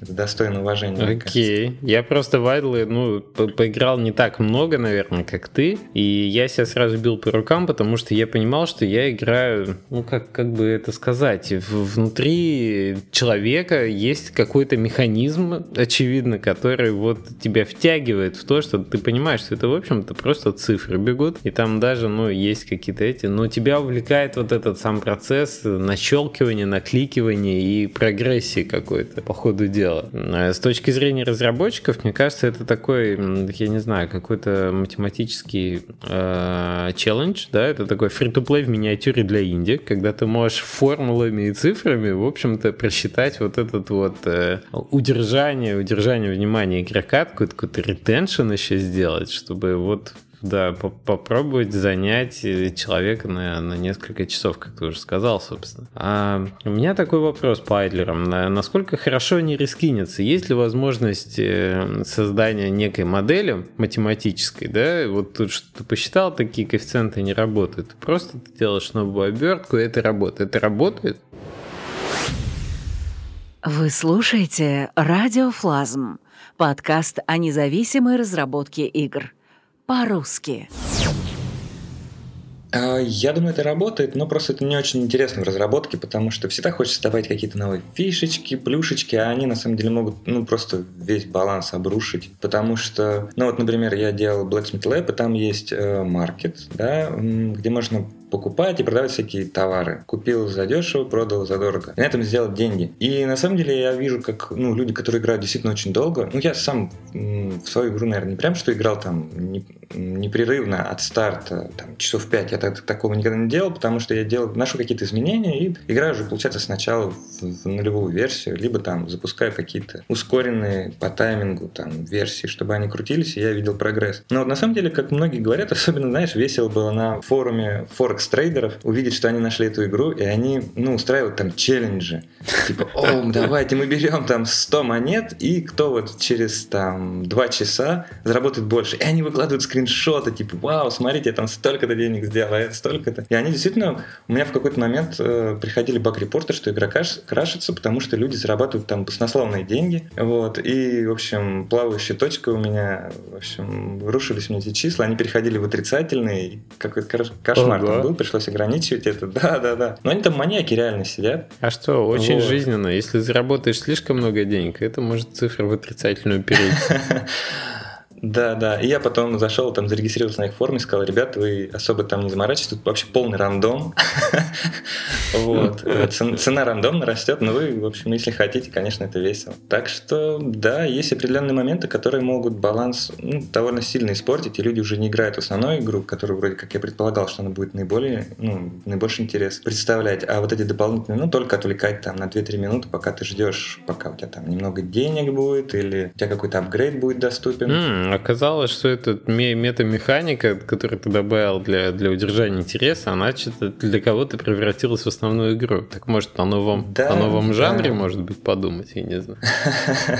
это достойно уважения. Окей. Я просто в Айдлы, ну, по поиграл не так много, наверное, как ты. И я себя сразу бил по рукам, потому что я понимал, что я играю, ну, как, как бы это сказать, внутри человека есть какой-то механизм, очевидно, который вот тебя втягивает в то, что ты понимаешь, что это, в общем-то, просто цифры бегут, и там даже, ну, есть какие-то эти, но тебя увлекает вот этот сам процесс нащелкивания, накликивания и прогрессии какой-то по ходу дела дело. Э, с точки зрения разработчиков, мне кажется, это такой, я не знаю, какой-то математический э, челлендж, да, это такой free-to-play в миниатюре для инди, когда ты можешь формулами и цифрами, в общем-то, просчитать вот этот вот э, удержание, удержание внимания игрока, какой-то какой-то ретеншн еще сделать, чтобы вот да, по попробовать занять э, человека на, на несколько часов, как ты уже сказал, собственно. А у меня такой вопрос по айдлерам. Насколько хорошо они рискинятся? Есть ли возможность э, создания некой модели математической, да? Вот тут что ты посчитал, такие коэффициенты не работают. Просто ты делаешь новую обертку, и это работает. Это работает? Вы слушаете «Радиофлазм» — подкаст о независимой разработке игр — по-русски. А, я думаю, это работает, но просто это не очень интересно в разработке, потому что всегда хочется добавить какие-то новые фишечки, плюшечки, а они на самом деле могут ну, просто весь баланс обрушить. Потому что, ну вот, например, я делал Blacksmith Lab, и там есть э, маркет, да, где можно покупать и продавать всякие товары. Купил за дешево, продал за дорого. И на этом сделать деньги. И на самом деле я вижу, как ну, люди, которые играют действительно очень долго, ну я сам в свою игру, наверное, не прям что играл там не, непрерывно от старта, там, часов 5, я так, такого никогда не делал, потому что я делал, ношу какие-то изменения и играю уже, получается, сначала в, в нулевую версию, либо там запускаю какие-то ускоренные по таймингу там версии, чтобы они крутились, и я видел прогресс. Но вот на самом деле, как многие говорят, особенно, знаешь, весело было на форуме Forex трейдеров увидеть, что они нашли эту игру, и они, ну, устраивают там челленджи. Типа, о, давайте мы берем там 100 монет, и кто вот через там 2 часа заработает больше. И они выкладывают скриншоты, типа, вау, смотрите, я там столько-то денег сделал, а это столько-то. И они действительно, у меня в какой-то момент э, приходили баг-репорты, что игра краш, крашится, потому что люди зарабатывают там баснословные деньги. Вот, и, в общем, плавающая точка у меня, в общем, рушились мне эти числа, они переходили в отрицательные, какой-то кошмар Ого. там был пришлось ограничивать это. Да, да, да. Но они там маньяки реально сидят. А что, очень вот. жизненно. Если заработаешь слишком много денег, это может цифра в отрицательную перейти. Да, да. И я потом зашел, там зарегистрировался на их форуме, сказал, ребята, вы особо там не заморачивайтесь, тут вообще полный рандом. Вот. Цена рандомно растет, но вы, в общем, если хотите, конечно, это весело. Так что, да, есть определенные моменты, которые могут баланс ну, довольно сильно испортить, и люди уже не играют в основную игру, которую вроде как я предполагал, что она будет наиболее, ну, наибольший интерес представлять, а вот эти дополнительные, ну, только отвлекать там на 2-3 минуты, пока ты ждешь, пока у тебя там немного денег будет, или у тебя какой-то апгрейд будет доступен. Оказалось, что эта метамеханика, которую ты добавил для, для удержания интереса, она что-то для кого-то превратилась в основную игру. Так может о новом, да, о новом жанре, да. может быть, подумать, я не знаю.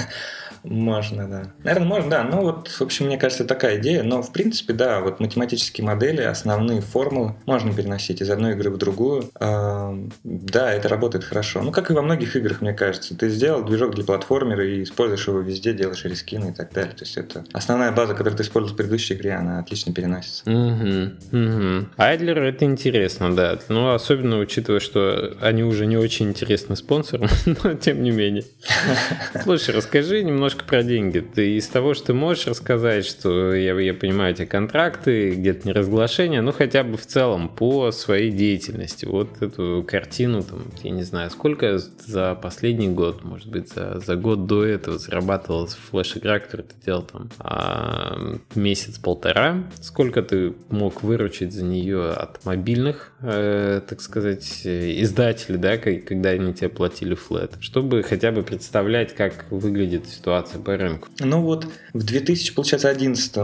Можно, да. Наверное, можно, да. Ну вот, в общем, мне кажется, такая идея. Но, в принципе, да, вот математические модели, основные формулы можно переносить из одной игры в другую. Да, это работает хорошо. Ну, как и во многих играх, мне кажется. Ты сделал движок для платформера и используешь его везде, делаешь рескины и так далее. То есть это основная база, которую ты использовал в предыдущей игре, она отлично переносится. Угу, угу. Айдлер это интересно, да. Ну, особенно учитывая, что они уже не очень интересны спонсорам, но тем не менее. Слушай, расскажи немного немножко про деньги. Ты из того, что можешь рассказать, что я, я понимаю эти контракты, где-то не разглашения, ну хотя бы в целом по своей деятельности. Вот эту картину, там, я не знаю, сколько за последний год, может быть, за, за год до этого зарабатывалась флеш-игра, которую ты делал там а, месяц-полтора. Сколько ты мог выручить за нее от мобильных, э, так сказать, издателей, да, когда они тебе платили флет, чтобы хотя бы представлять, как выглядит ситуация по рынку. Ну вот в 2011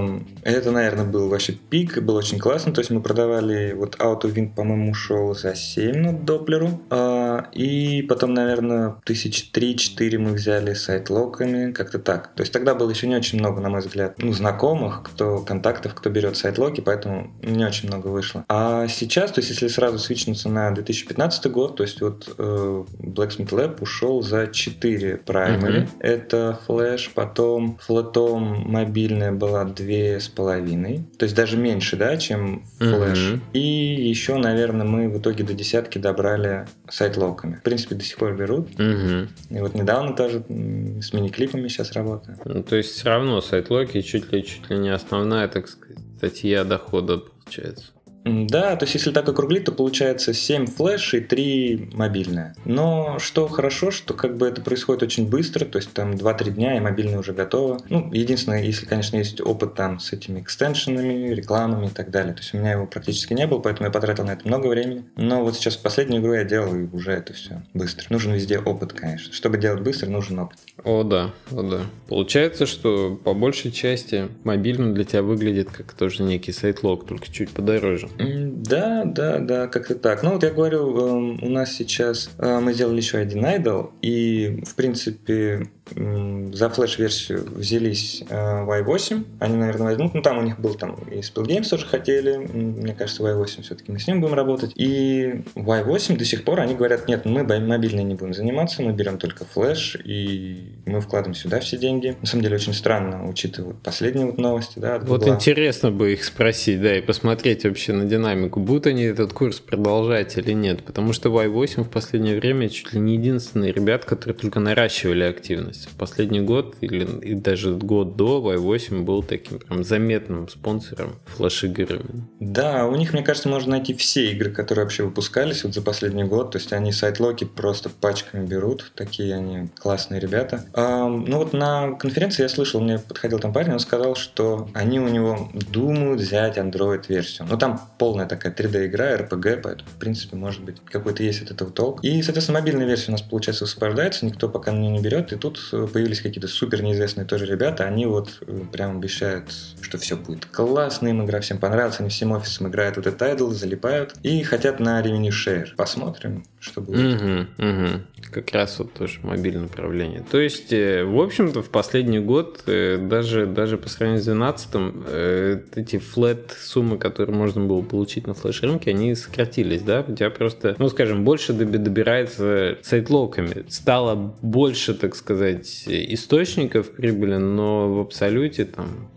это, наверное, был вообще пик, был очень классно, то есть мы продавали, вот AutoWin, по-моему, ушел за 7 на Доплеру, а, и потом, наверное, тысяч три-четыре мы взяли сайт-локами, как-то так. То есть тогда было еще не очень много, на мой взгляд, ну, знакомых, кто контактов, кто берет сайт-локи, поэтому не очень много вышло. А сейчас, то есть если сразу свичнуться на 2015 год, то есть вот э, Blacksmith Lab ушел за 4 праймери. Mm-hmm. Это флеш, потом флотом мобильная была две с половиной. То есть даже меньше, да, чем флеш. Mm-hmm. И еще, наверное, мы в итоге до десятки добрали сайт-локами. В принципе, до сих пор берут. Mm-hmm. И вот недавно тоже с мини-клипами сейчас работаю. Ну, то есть все равно сайт-локи чуть ли, чуть ли не основная, так сказать, статья дохода получается. Да, то есть если так округлить, то получается 7 флеш и 3 мобильные. Но что хорошо, что как бы это происходит очень быстро, то есть там 2-3 дня и мобильные уже готово. Ну, единственное, если, конечно, есть опыт там с этими экстеншенами, рекламами и так далее. То есть у меня его практически не было, поэтому я потратил на это много времени. Но вот сейчас последнюю игру я делал, и уже это все быстро. Нужен везде опыт, конечно. Чтобы делать быстро, нужен опыт. О, да, о, да. Получается, что по большей части мобильный для тебя выглядит как тоже некий сайт-лог, только чуть подороже. Да, да, да, как-то так. Ну вот я говорю, эм, у нас сейчас э, мы сделали еще один idol, и в принципе за флеш-версию взялись э, Y8, они, наверное, возьмут, ну там у них был там и Spill Games тоже хотели, мне кажется, Y8 все-таки мы с ним будем работать, и Y8 до сих пор они говорят, нет, мы мобильной не будем заниматься, мы берем только флеш, и мы вкладываем сюда все деньги. На самом деле очень странно, учитывая последние вот новости, да, Вот интересно бы их спросить, да, и посмотреть вообще на динамику, будут они этот курс продолжать или нет, потому что Y8 в последнее время чуть ли не единственный ребят, которые только наращивали активность В последний год или и даже год до Y8 был таким прям заметным спонсором флеш-игр. Да, у них, мне кажется, можно найти все игры, которые вообще выпускались вот за последний год. То есть они сайт-локи просто пачками берут. Такие они классные ребята. А, ну вот на конференции я слышал, мне подходил там парень, он сказал, что они у него думают взять Android-версию. Но там полная такая 3D-игра, RPG, поэтому, в принципе, может быть, какой-то есть от этого толк. И, соответственно, мобильная версия у нас, получается, высвобождается, никто пока на нее не берет. И тут появились какие-то супер неизвестные тоже ребята, они вот э, прям обещают, что все будет классно, им игра всем понравится, они всем офисом играют вот этот тайдл, залипают и хотят на revenue share. Посмотрим, что. Угу, угу. Как раз вот тоже мобильное направление. То есть, э, в общем-то, в последний год, э, даже, даже по сравнению с 2012, эти флет суммы, которые можно было получить на флеш-рынке, они сократились, да? У тебя просто, ну, скажем, больше добирается сайт-локами. Стало больше, так сказать, источников прибыли, но в абсолюте там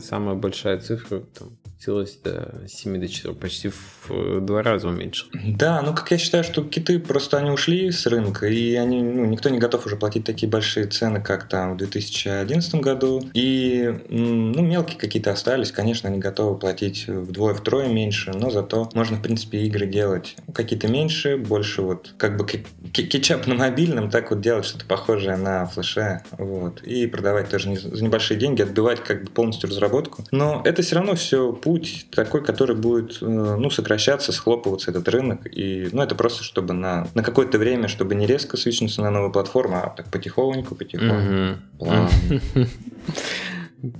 самая большая цифра там, опустилась до 7 до 4, почти в два раза уменьшил. Да, ну как я считаю, что киты просто они ушли с рынка, и они, ну, никто не готов уже платить такие большие цены, как там в 2011 году. И ну, мелкие какие-то остались, конечно, они готовы платить вдвое-втрое меньше, но зато можно, в принципе, игры делать какие-то меньше, больше вот как бы кетчап на мобильном, так вот делать что-то похожее на флеше, вот, и продавать тоже за небольшие деньги, отбивать как бы полностью разработку. Но это все равно все путь путь такой, который будет э, ну, сокращаться, схлопываться этот рынок. И, ну, это просто чтобы на, на какое-то время, чтобы не резко свичнуться на новую платформу, а так потихоньку, потихоньку.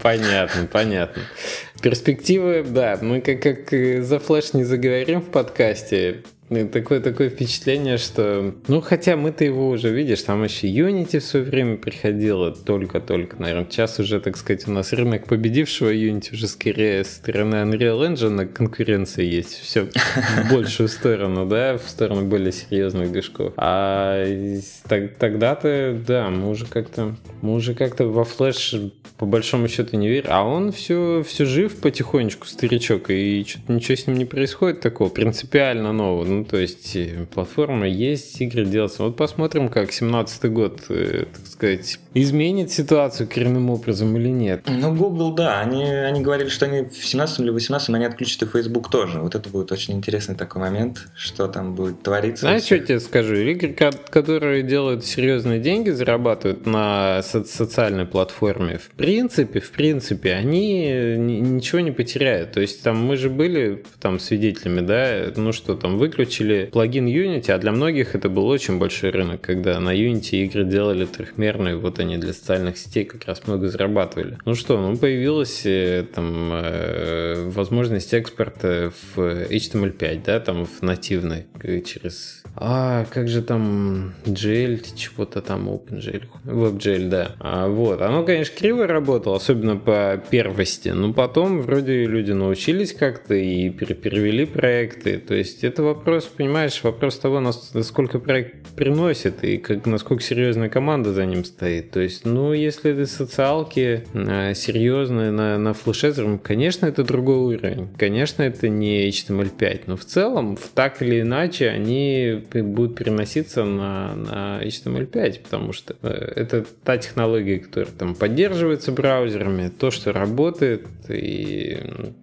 Понятно, понятно. Перспективы, да, мы как, как за флеш не заговорим в подкасте, Такое, такое впечатление, что... Ну, хотя мы-то его уже, видишь, там еще Unity в свое время приходило только-только, наверное. Сейчас уже, так сказать, у нас рынок победившего Unity уже скорее с стороны Unreal Engine конкуренция есть. Все в большую сторону, да, в сторону более серьезных движков. А тогда-то, да, мы уже как-то... Мы уже как-то во флеш по большому счету не верим. А он все, все жив потихонечку, старичок, и что-то ничего с ним не происходит такого принципиально нового. Ну, Ну, то есть э, платформа есть, игры делаются. Вот посмотрим, как 17 год, э, так сказать, изменит ситуацию коренным образом или нет. Ну, Google, да, они, они говорили, что они в 17 или 18 они отключат и Facebook тоже. Вот это будет очень интересный такой момент, что там будет твориться. Знаешь, что я тебе скажу? Игры, которые делают серьезные деньги, зарабатывают на со- социальной платформе, в принципе, в принципе, они ничего не потеряют. То есть там мы же были там свидетелями, да, ну что там, выключили плагин Unity, а для многих это был очень большой рынок, когда на Unity игры делали трехмерные, вот они для социальных сетей как раз много зарабатывали. Ну что, ну появилась э, там э, возможность экспорта в HTML5, да, там в нативной через... А, как же там GL, чего-то там OpenGL, WebGL, да. А, вот, оно, конечно, криво работало, особенно по первости, но потом вроде люди научились как-то и перевели проекты. То есть это вопрос, понимаешь, вопрос того, насколько проект приносит и как, насколько серьезная команда за ним стоит. То есть, ну, если это социалки э, серьезные на, на флешезером, конечно, это другой уровень. Конечно, это не HTML5, но в целом, так или иначе, они будут переноситься на, на HTML5, потому что э, это та технология, которая там поддерживается браузерами, то, что работает, и,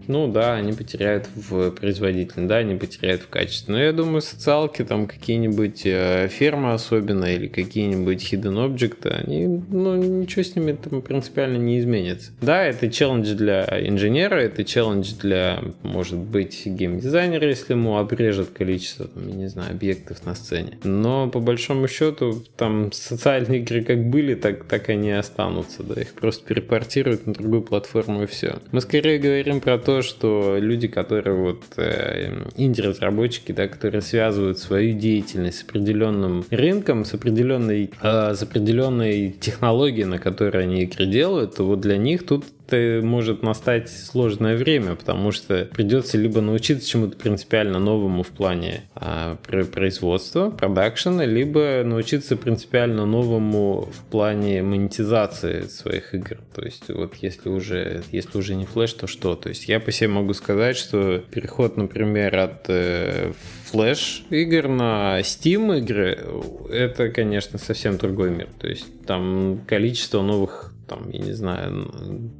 ну да, они потеряют в производительности, да, они потеряют в качестве. Но я думаю, социалки, там какие-нибудь э, фермы особенно, или какие-нибудь hidden object, они, ну, ничего с ними там принципиально не изменится. Да, это челлендж для инженера, это челлендж для, может быть, геймдизайнера, если ему обрежет количество, там, я не знаю, объектов на сцене. Но по большому счету, там социальные игры как были, так, так они и останутся, да, их просто перепортируют на другую платформу и все. Мы скорее говорим про то, что люди, которые вот э, инди-разработчики, да, которые связывают свою деятельность с определенным рынком, с определенной, э, с определенной технологией, на которой они игры делают, то вот для них тут может настать сложное время, потому что придется либо научиться чему-то принципиально новому в плане а, производства, продакшена, либо научиться принципиально новому в плане монетизации своих игр. То есть вот если уже, если уже не флеш, то что? То есть я по себе могу сказать, что переход, например, от э, флеш игр на Steam игры, это, конечно, совсем другой мир. То есть там количество новых там, я не знаю,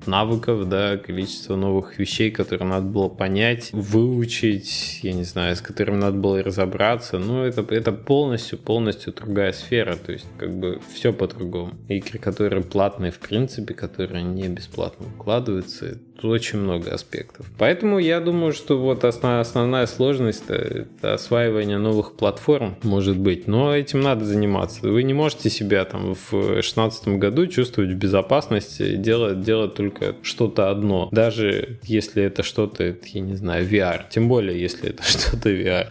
навыков, да, количество новых вещей, которые надо было понять, выучить, я не знаю, с которыми надо было разобраться. Ну, это, это полностью, полностью другая сфера, то есть как бы все по-другому. Игры, которые платные в принципе, которые не бесплатно укладываются, очень много аспектов. Поэтому я думаю, что вот основная, основная сложность это осваивание новых платформ может быть, но этим надо заниматься. Вы не можете себя там в 2016 году чувствовать в безопасности, делать, делать только что-то одно, даже если это что-то, я не знаю, VR, тем более если это что-то VR.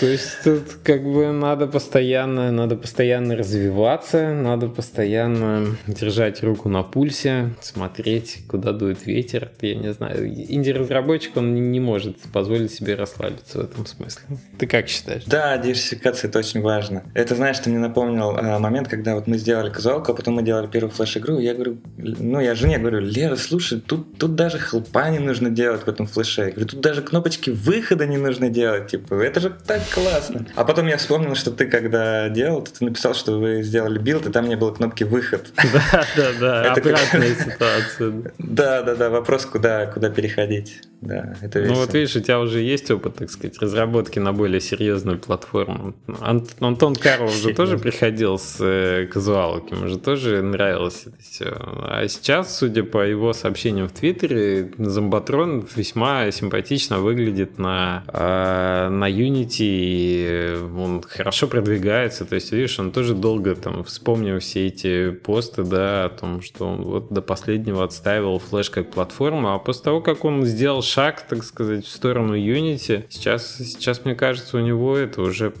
То есть тут как бы надо постоянно, надо постоянно развиваться, надо постоянно держать руку на пульсе, смотреть смотреть, куда дует ветер. Я не знаю, инди-разработчик, он не может позволить себе расслабиться в этом смысле. Ты как считаешь? Да, диверсификация это очень важно. Это, знаешь, ты мне напомнил а, момент, когда вот мы сделали казуалку, а потом мы делали первую флеш-игру, я говорю, ну, я жене говорю, Лера, слушай, тут, тут даже help а не нужно делать в этом флеше. Я говорю, тут даже кнопочки выхода не нужно делать, типа, это же так классно. А потом я вспомнил, что ты когда делал, ты написал, что вы сделали build, и там не было кнопки выход. Да, да, да, обратная ситуация. Да, да, да, вопрос, куда, куда переходить. Да, это Ну вот видишь, у тебя уже есть опыт, так сказать, разработки на более серьезную платформу. Антон Карлов же тоже приходил с э, казуалки, ему же тоже нравилось это все. А сейчас, судя по его сообщениям в Твиттере, Зомбатрон весьма симпатично выглядит на, э, на Unity, и он хорошо продвигается. То есть, видишь, он тоже долго там вспомнил все эти посты, да, о том, что он вот до последнего отстаивал флеш как платформу, а после того, как он сделал шаг, так сказать, в сторону Unity, сейчас, сейчас мне кажется, у него это уже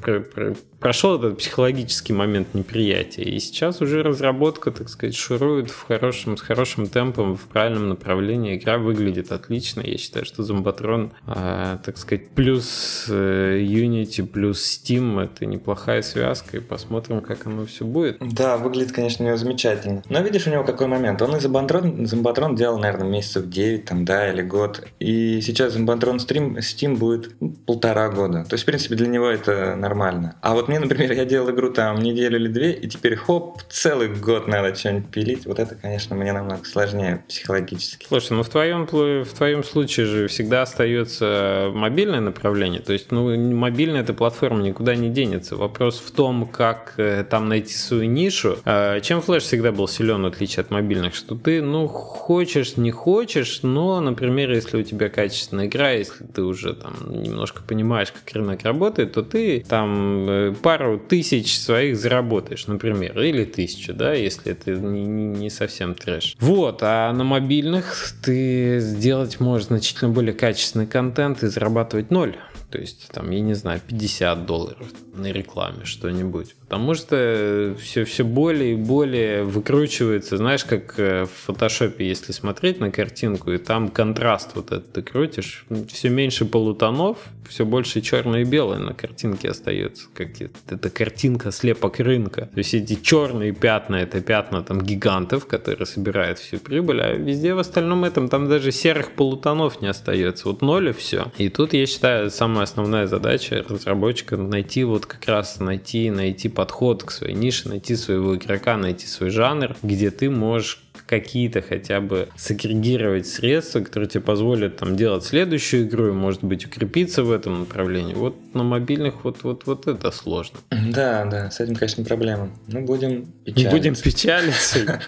прошел этот психологический момент неприятия, и сейчас уже разработка, так сказать, шурует в хорошем, с хорошим темпом, в правильном направлении. Игра выглядит отлично. Я считаю, что Зомбатрон, э, так сказать, плюс э, Unity, плюс Steam — это неплохая связка, и посмотрим, как оно все будет. Да, выглядит, конечно, у него замечательно. Но видишь, у него какой момент? Он и Зомбатрон, Зомбатрон делал, наверное, месяцев 9, там, да, или год. И сейчас Зомбатрон Steam, Steam будет полтора года. То есть, в принципе, для него это нормально. А вот мне, например, я делал игру там неделю или две, и теперь хоп, целый год надо что-нибудь пилить. Вот это, конечно, мне намного сложнее психологически. Слушай, ну в твоем, в твоем случае же всегда остается мобильное направление. То есть, ну, мобильная эта платформа никуда не денется. Вопрос в том, как э, там найти свою нишу. А, чем флеш всегда был силен, в отличие от мобильных, что ты, ну, хочешь, не хочешь, но, например, если у тебя качественная игра, если ты уже там немножко понимаешь, как рынок работает, то ты там э, пару тысяч своих заработаешь, например, или тысячу, да, если это не, не совсем трэш. Вот, а на мобильных ты сделать можешь значительно более качественный контент и зарабатывать ноль. То есть, там, я не знаю, 50 долларов на рекламе что-нибудь. Потому что все, все более и более выкручивается. Знаешь, как э, в фотошопе, если смотреть на картинку, и там контраст вот этот ты крутишь, все меньше полутонов, все больше черное и белое на картинке остается. Как это картинка слепок рынка. То есть эти черные пятна, это пятна там гигантов, которые собирают всю прибыль, а везде в остальном этом там даже серых полутонов не остается. Вот ноль и все. И тут, я считаю, самая основная задача разработчика найти вот как раз найти, найти подход к своей нише, найти своего игрока, найти свой жанр, где ты можешь какие-то хотя бы сагрегировать средства, которые тебе позволят там делать следующую игру и, может быть, укрепиться в этом направлении. Вот на мобильных вот, вот, вот это сложно. Да, да, с этим, конечно, проблема. Ну, будем печалиться. Будем печалиться.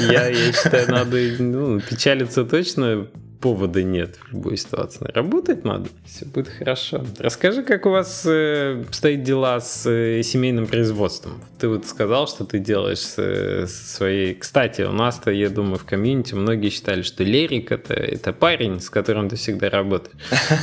Я, я считаю, надо ну, печалиться точно повода нет в любой ситуации. Работать надо, все будет хорошо. Расскажи, как у вас э, стоит дела с э, семейным производством. Ты вот сказал, что ты делаешь с, э, своей... Кстати, у нас-то, я думаю, в комьюнити многие считали, что Лерик это, это парень, с которым ты всегда работаешь.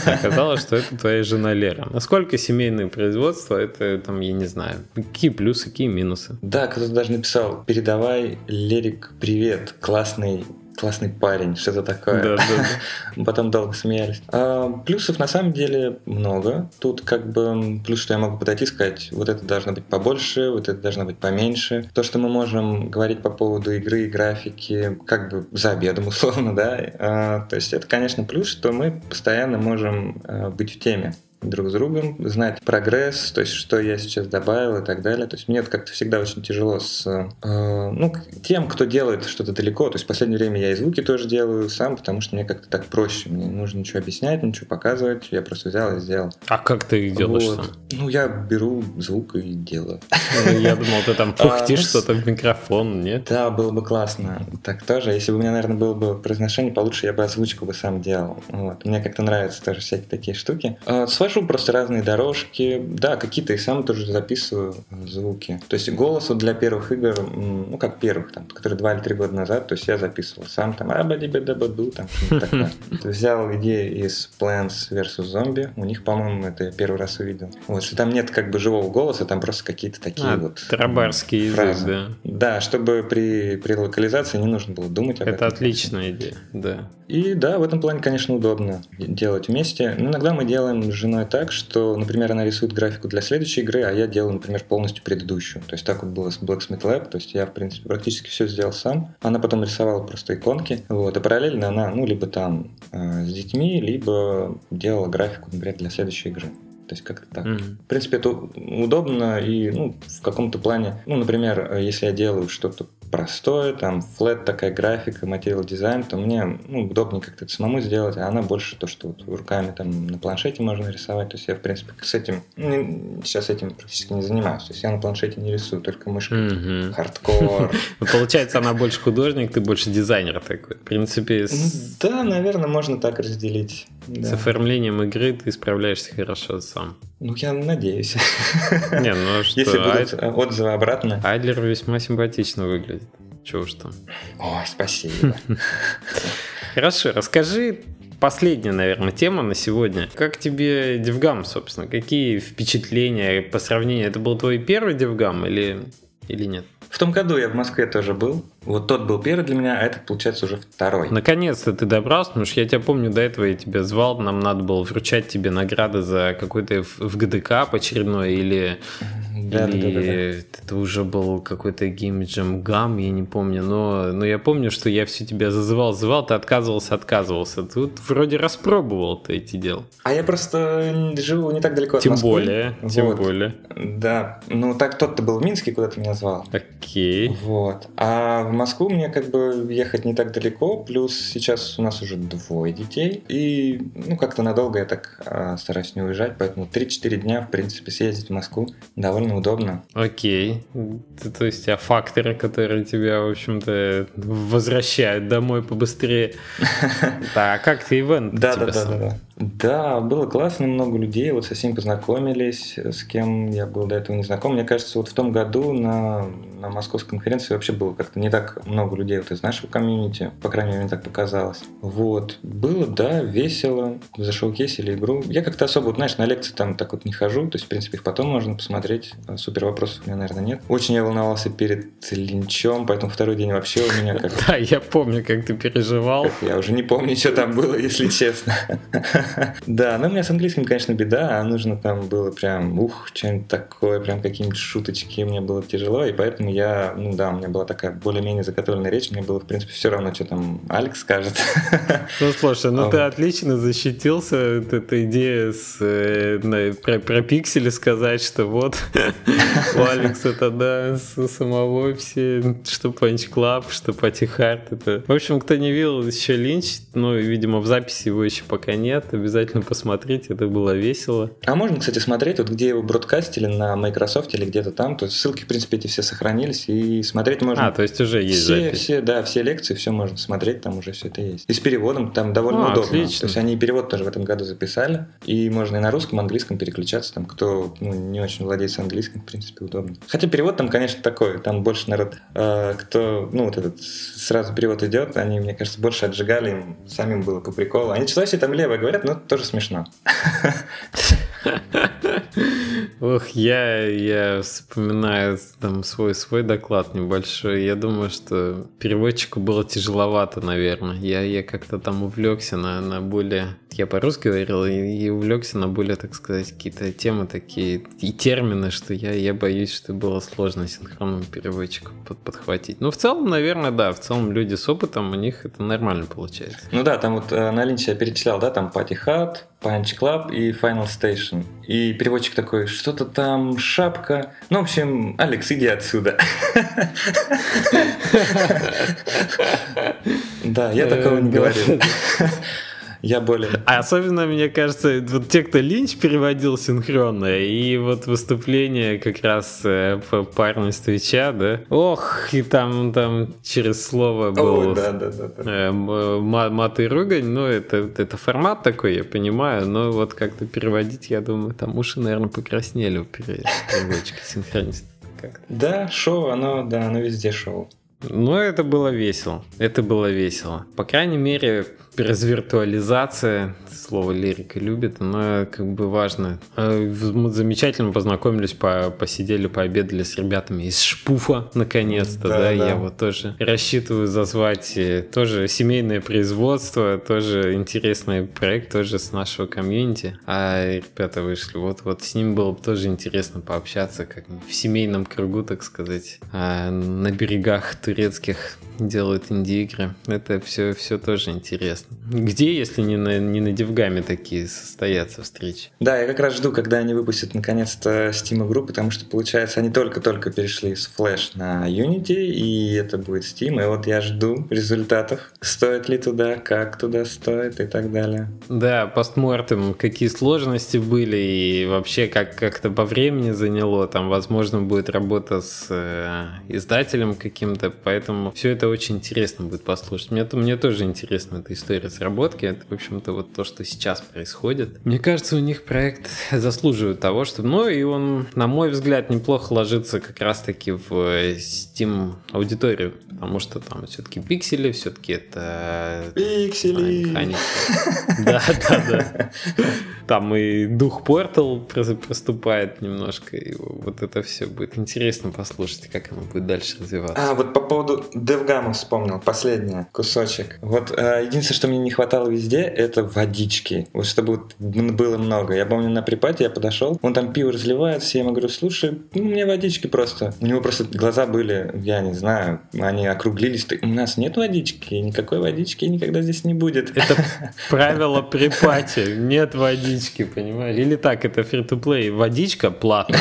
Оказалось, что это твоя жена Лера. Насколько семейное производство, это там, я не знаю, какие плюсы, какие минусы? Да, кто-то даже написал, передавай Лерик привет, классный классный парень, что-то такое. Да, да. Потом долго смеялись. А, плюсов на самом деле много. Тут как бы плюс, что я могу подойти и сказать, вот это должно быть побольше, вот это должно быть поменьше. То, что мы можем говорить по поводу игры и графики, как бы за обедом условно, да. А, то есть это, конечно, плюс, что мы постоянно можем а, быть в теме друг с другом, знать прогресс, то есть что я сейчас добавил и так далее. То есть мне это как-то всегда очень тяжело с э, ну, тем, кто делает что-то далеко. То есть в последнее время я и звуки тоже делаю сам, потому что мне как-то так проще. Мне не нужно ничего объяснять, ничего показывать. Я просто взял и сделал. А как ты их делаешь вот. сам? Ну, я беру звук и делаю. Ну, я думал, ты там пухтишь а, что-то в микрофон, нет? Да, было бы классно. Так тоже. Если бы у меня, наверное, было бы произношение получше, я бы озвучку бы сам делал. Вот. Мне как-то нравятся тоже всякие такие штуки. А, свожу просто разные дорожки. Да, какие-то и сам тоже записываю звуки. То есть голос вот для первых игр, ну как первых, там, которые два или три года назад, то есть я записывал сам там абадибедабаду, там что-то такое. Взял идею из Plants vs. Zombie. У них, по-моему, это я первый раз увидел. Вот, что там нет как бы живого голоса, там просто какие-то такие а, вот Тарабарский язык, да. Да, чтобы при, при локализации не нужно было думать об это этом. Это отличная идея, да. И да, в этом плане, конечно, удобно делать вместе. Но иногда мы делаем с женой так, что, например, она рисует графику для следующей игры, а я делаю, например, полностью предыдущую. То есть так вот было с Blacksmith Lab, то есть я, в принципе, практически все сделал сам. Она потом рисовала просто иконки, вот, и параллельно она, ну, либо там э, с детьми, либо делала графику, например, для следующей игры. То есть как-то так. Mm-hmm. В принципе, это удобно и ну, в каком-то плане, ну, например, если я делаю что-то простое, там, флет такая графика, материал дизайн, то мне ну, удобнее как-то это самому сделать, а она больше то, что вот руками там на планшете можно рисовать. То есть я, в принципе, с этим, ну, сейчас этим практически не занимаюсь. То есть я на планшете не рисую, только мышкой. Mm-hmm. Хардкор. Ну, получается, она больше художник, ты больше дизайнер такой. В принципе... Да, наверное, можно так разделить. С оформлением игры ты справляешься хорошо сам. Ну, я надеюсь. Не, ну что... Если будут отзывы обратно. Idler весьма симпатично выглядит. Чего уж там. Ой, спасибо. Хорошо, расскажи последняя, наверное, тема на сегодня. Как тебе DevGAMM, собственно? Какие впечатления по сравнению? Это был твой первый DevGAMM или, или нет? В том году я в Москве тоже был. Вот тот был первый для меня, а этот, получается, уже второй. Наконец-то ты добрался, потому что я тебя помню, до этого я тебя звал, нам надо было вручать тебе награды за какой-то в ГДК очередной или да, Или да, да, да, это уже был какой-то Jam Gum, я не помню, но, но я помню, что я все тебя зазывал, зазывал, ты отказывался, отказывался. Тут вроде распробовал ты эти дела. А я просто живу не так далеко от тем Москвы. Более, вот. Тем более. Да, ну так тот-то был в Минске, куда ты меня звал. Окей. Вот. А в Москву мне как бы ехать не так далеко, плюс сейчас у нас уже двое детей, и ну как-то надолго я так а, стараюсь не уезжать, поэтому 3-4 дня, в принципе, съездить в Москву довольно удобно. Окей. То есть, а факторы, которые тебя, в общем-то, возвращают домой побыстрее. Так, а как ты ивент? Да, да, да, да. Да, было классно, много людей, вот со всеми познакомились, с кем я был до этого не знаком. Мне кажется, вот в том году на, на московской конференции вообще было как-то не так много людей вот из нашего комьюнити, по крайней мере, мне так показалось. Вот, было, да, весело, зашоукесили игру. Я как-то особо, вот, знаешь, на лекции там так вот не хожу, то есть, в принципе, их потом можно посмотреть. Супер вопросов у меня, наверное, нет. Очень я волновался перед линчом, поэтому второй день вообще у меня как... Да, я помню, как ты переживал. Я уже не помню, что там было, если честно. Да, но у меня с английским, конечно, беда, а нужно там было прям, ух, что-нибудь такое, прям какие-нибудь шуточки, мне было тяжело, и поэтому я, ну да, у меня была такая более-менее заготовленная речь, мне было, в принципе, все равно, что там Алекс скажет. Ну, слушай, ну ты отлично защитился, эта идея с, э, про, про пиксели сказать, что вот у Алекса тогда самого все, что Punch Club, что Party Hard, это... В общем, кто не видел еще Линч, ну, видимо, в записи его еще пока нет, обязательно посмотрите, это было весело. А можно, кстати, смотреть, вот где его бродкастили на Microsoft или где-то там, то есть ссылки, в принципе, эти все сохранились, и смотреть можно. А, то есть уже есть все, запись. Все, да, все лекции, все можно смотреть, там уже все это есть. И с переводом там довольно а, удобно. Отлично. То есть они перевод тоже в этом году записали, и можно и на русском, и английском переключаться, там, кто ну, не очень владеет английским, в принципе, удобно. Хотя перевод там, конечно, такой, там больше народ, э, кто, ну, вот этот сразу перевод идет, они, мне кажется, больше отжигали, им самим было по приколу. Они число там левое говорят, но тоже смешно. Ох, я, я вспоминаю там свой, свой доклад небольшой. Я думаю, что переводчику было тяжеловато, наверное. Я, я как-то там увлекся на, на более... Я по-русски говорил и, и увлекся на более, так сказать, какие-то темы такие и термины, что я, я боюсь, что было сложно синхронному переводчику под, подхватить. Ну, в целом, наверное, да. В целом люди с опытом, у них это нормально получается. Ну да, там вот э, на линче я перечислял, да, там Party Hut, Punch Club и Final Station. И переводчик такой, что-то там, шапка. Ну, в общем, Алекс, иди отсюда. Да, я такого не говорил. Я более... А особенно, мне кажется, вот те, кто Линч переводил синхронно, и вот выступление как раз э, по парню с Твича, да? Ох, и там, там через слово был О, да, да, да, да. Э, мат и ругань, ну, это, это формат такой, я понимаю, но вот как-то переводить, я думаю, там уши, наверное, покраснели у переводчика синхрониста. Да, шоу, оно, да, оно везде шоу. Ну, это было весело. Это было весело. По крайней мере, развиртуализация, слово лирика любит, но как бы важно. Э, мы замечательно познакомились, по, посидели, пообедали с ребятами из Шпуфа, наконец-то, да, да, да, я вот тоже рассчитываю зазвать э, тоже семейное производство, тоже интересный проект, тоже с нашего комьюнити, а ребята вышли, вот, вот с ним было бы тоже интересно пообщаться, как в семейном кругу, так сказать, а на берегах турецких делают инди-игры. Это все, все тоже интересно. Где, если не на, не на DevGAMM е такие состоятся встречи? Да, я как раз жду, когда они выпустят наконец-то Steam игру, потому что, получается, они только-только перешли с Flash на Unity, и это будет Steam, и вот я жду результатов. Стоит ли туда, как туда стоит и так далее. Да, постмортем, какие сложности были, и вообще как как-то по времени заняло, там, возможно, будет работа с э, издателем каким-то, поэтому все это очень интересно будет послушать. Мне, мне тоже интересна эта история разработки. Это, в общем-то, вот то, что сейчас происходит. Мне кажется, у них проект заслуживает того, чтобы... Ну, и он, на мой взгляд, неплохо ложится как раз-таки в Steam аудиторию. Потому что там все-таки пиксели, все-таки это... Пиксели! Да, да, да. Там и дух Портал проступает немножко, и вот это все будет интересно послушать, как оно будет дальше развиваться. А, вот по поводу DevGam вспомнил, последний кусочек. Вот э, единственное, что мне не хватало везде, это водички. Вот чтобы было много. Я помню, на припате я подошел, он там пиво разливает, все, я ему говорю, слушай, ну, мне водички просто. У него просто глаза были, я не знаю, они округлились. У нас нет водички, никакой водички никогда здесь не будет. Это правило припати, нет водички понимаешь? Или так, это free-to-play. Водичка платно.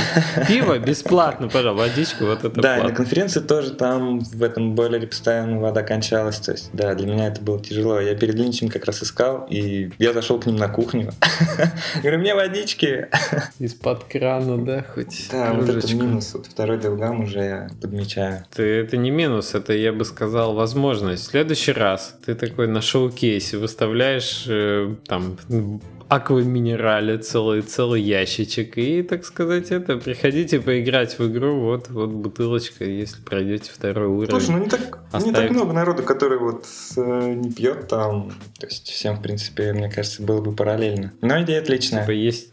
Пиво бесплатно, пожалуйста. Водичка вот это Да, на конференции тоже там в этом бойлере постоянно вода кончалась. То есть, да, для меня это было тяжело. Я перед линчем как раз искал, и я зашел к ним на кухню. Говорю, мне водички. Из-под крана, да, хоть Да, вот это минус. Вот второй делгам уже я подмечаю. Это не минус, это, я бы сказал, возможность. В следующий раз ты такой на шоу-кейсе выставляешь э, там акваминерале целый, целый ящичек. И, так сказать, это, приходите поиграть в игру, вот, вот бутылочка, если пройдете второй уровень. Слушай, ну не так, не так много народу, который вот э, не пьет там. То есть всем, в принципе, мне кажется, было бы параллельно. Но идея отличная. Типа есть,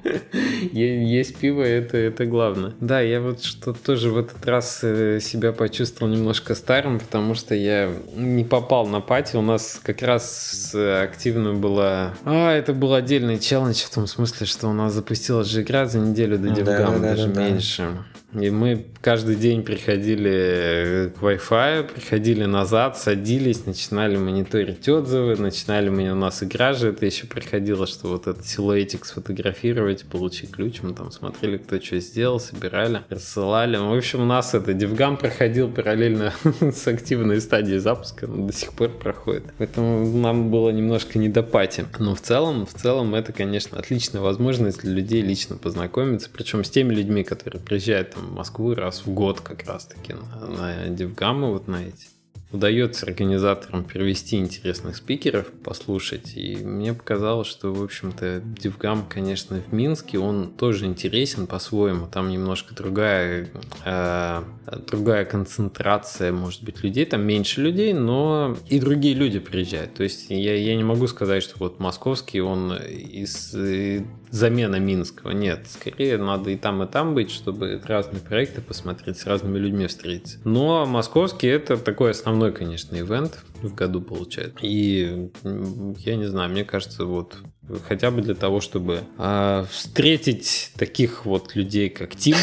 есть пиво, это, это главное. Да, я вот что тоже в этот раз э, себя почувствовал немножко старым, потому что я не попал на пати. У нас как раз активно было... А, это было был отдельный челлендж в том смысле, что у нас запустилась же игра за неделю до DevGam, да, да, даже да, меньше. И мы каждый день приходили к Wi-Fi, приходили назад, садились, начинали мониторить отзывы, начинали у нас игра же, это еще приходило, что вот этот силуэтик сфотографировать, получить ключ, мы там смотрели, кто что сделал, собирали, рассылали. В общем, у нас это DevGam проходил параллельно с активной стадией запуска, до сих пор проходит. Поэтому нам было немножко не до пати. Но в целом, в целом это, конечно, отличная возможность для людей лично познакомиться, причем с теми людьми, которые приезжают в Москву раз в год как раз-таки на, на Дивгамы вот на эти удается организаторам привести интересных спикеров, послушать. И мне показалось, что, в общем-то, Дивгам, конечно, в Минске, он тоже интересен по-своему. Там немножко другая, э, другая концентрация, может быть, людей. Там меньше людей, но и другие люди приезжают. То есть я, я не могу сказать, что вот московский, он из замена Минского. Нет, скорее надо и там, и там быть, чтобы разные проекты посмотреть, с разными людьми встретиться. Но московский это такой основной, конечно, ивент в году получается. И я не знаю, мне кажется, вот хотя бы для того, чтобы э, встретить таких вот людей, как Тим,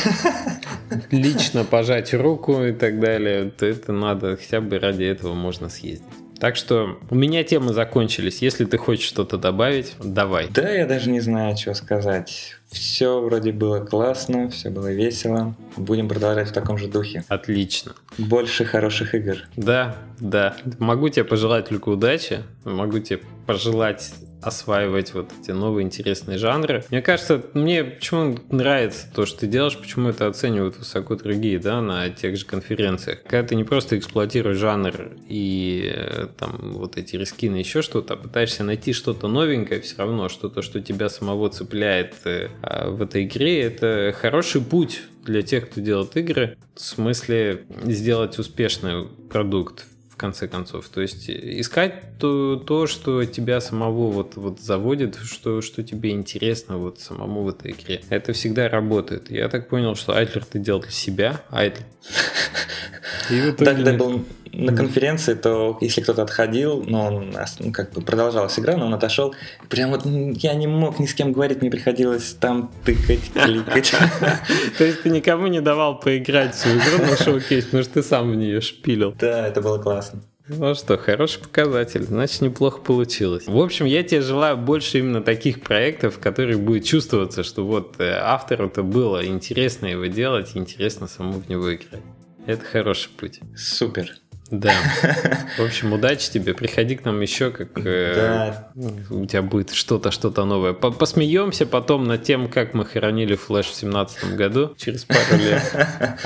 лично пожать руку и так далее, то это надо, хотя бы ради этого можно съездить. Так что у меня темы закончились. Если ты хочешь что-то добавить, давай. Да, я даже не знаю, что сказать. Все вроде было классно, все было весело. Будем продолжать в таком же духе. Отлично. Больше хороших игр. Да, да. Могу тебе пожелать только удачи. Могу тебе пожелать осваивать вот эти новые интересные жанры. Мне кажется, мне почему нравится то, что ты делаешь, почему это оценивают высоко другие, да, на тех же конференциях. Когда ты не просто эксплуатируешь жанр и э, там вот эти рискины, еще что-то, а пытаешься найти что-то новенькое все равно, что-то, что тебя самого цепляет э, в этой игре, это хороший путь для тех, кто делает игры, в смысле сделать успешный продукт конце концов. То есть искать то, то что тебя самого вот, вот заводит, что, что тебе интересно вот самому в этой игре. Это всегда работает. Я так понял, что Айтлер ты делал для себя, Айтл. И в итоге... Да, был на конференции, то если кто-то отходил, но он ну, как бы продолжалась игра, но он отошел, прям вот я не мог ни с кем говорить, мне приходилось там тыкать, кликать. То есть ты никому не давал поиграть всю игру на шоу-кейс, потому что ты сам в нее шпилил. Да, это было классно. Ну что, хороший показатель, значит неплохо получилось. В общем, я тебе желаю больше именно таких проектов, в которых будет чувствоваться, что вот э, автору это было интересно его делать, интересно самому в него играть. Это хороший путь. Супер. Да. В общем, удачи тебе. Приходи к нам еще, как э, у тебя будет что-то, что-то новое. Посмеемся потом над тем, как мы хоронили Флэш в семнадцатом году, через пару лет.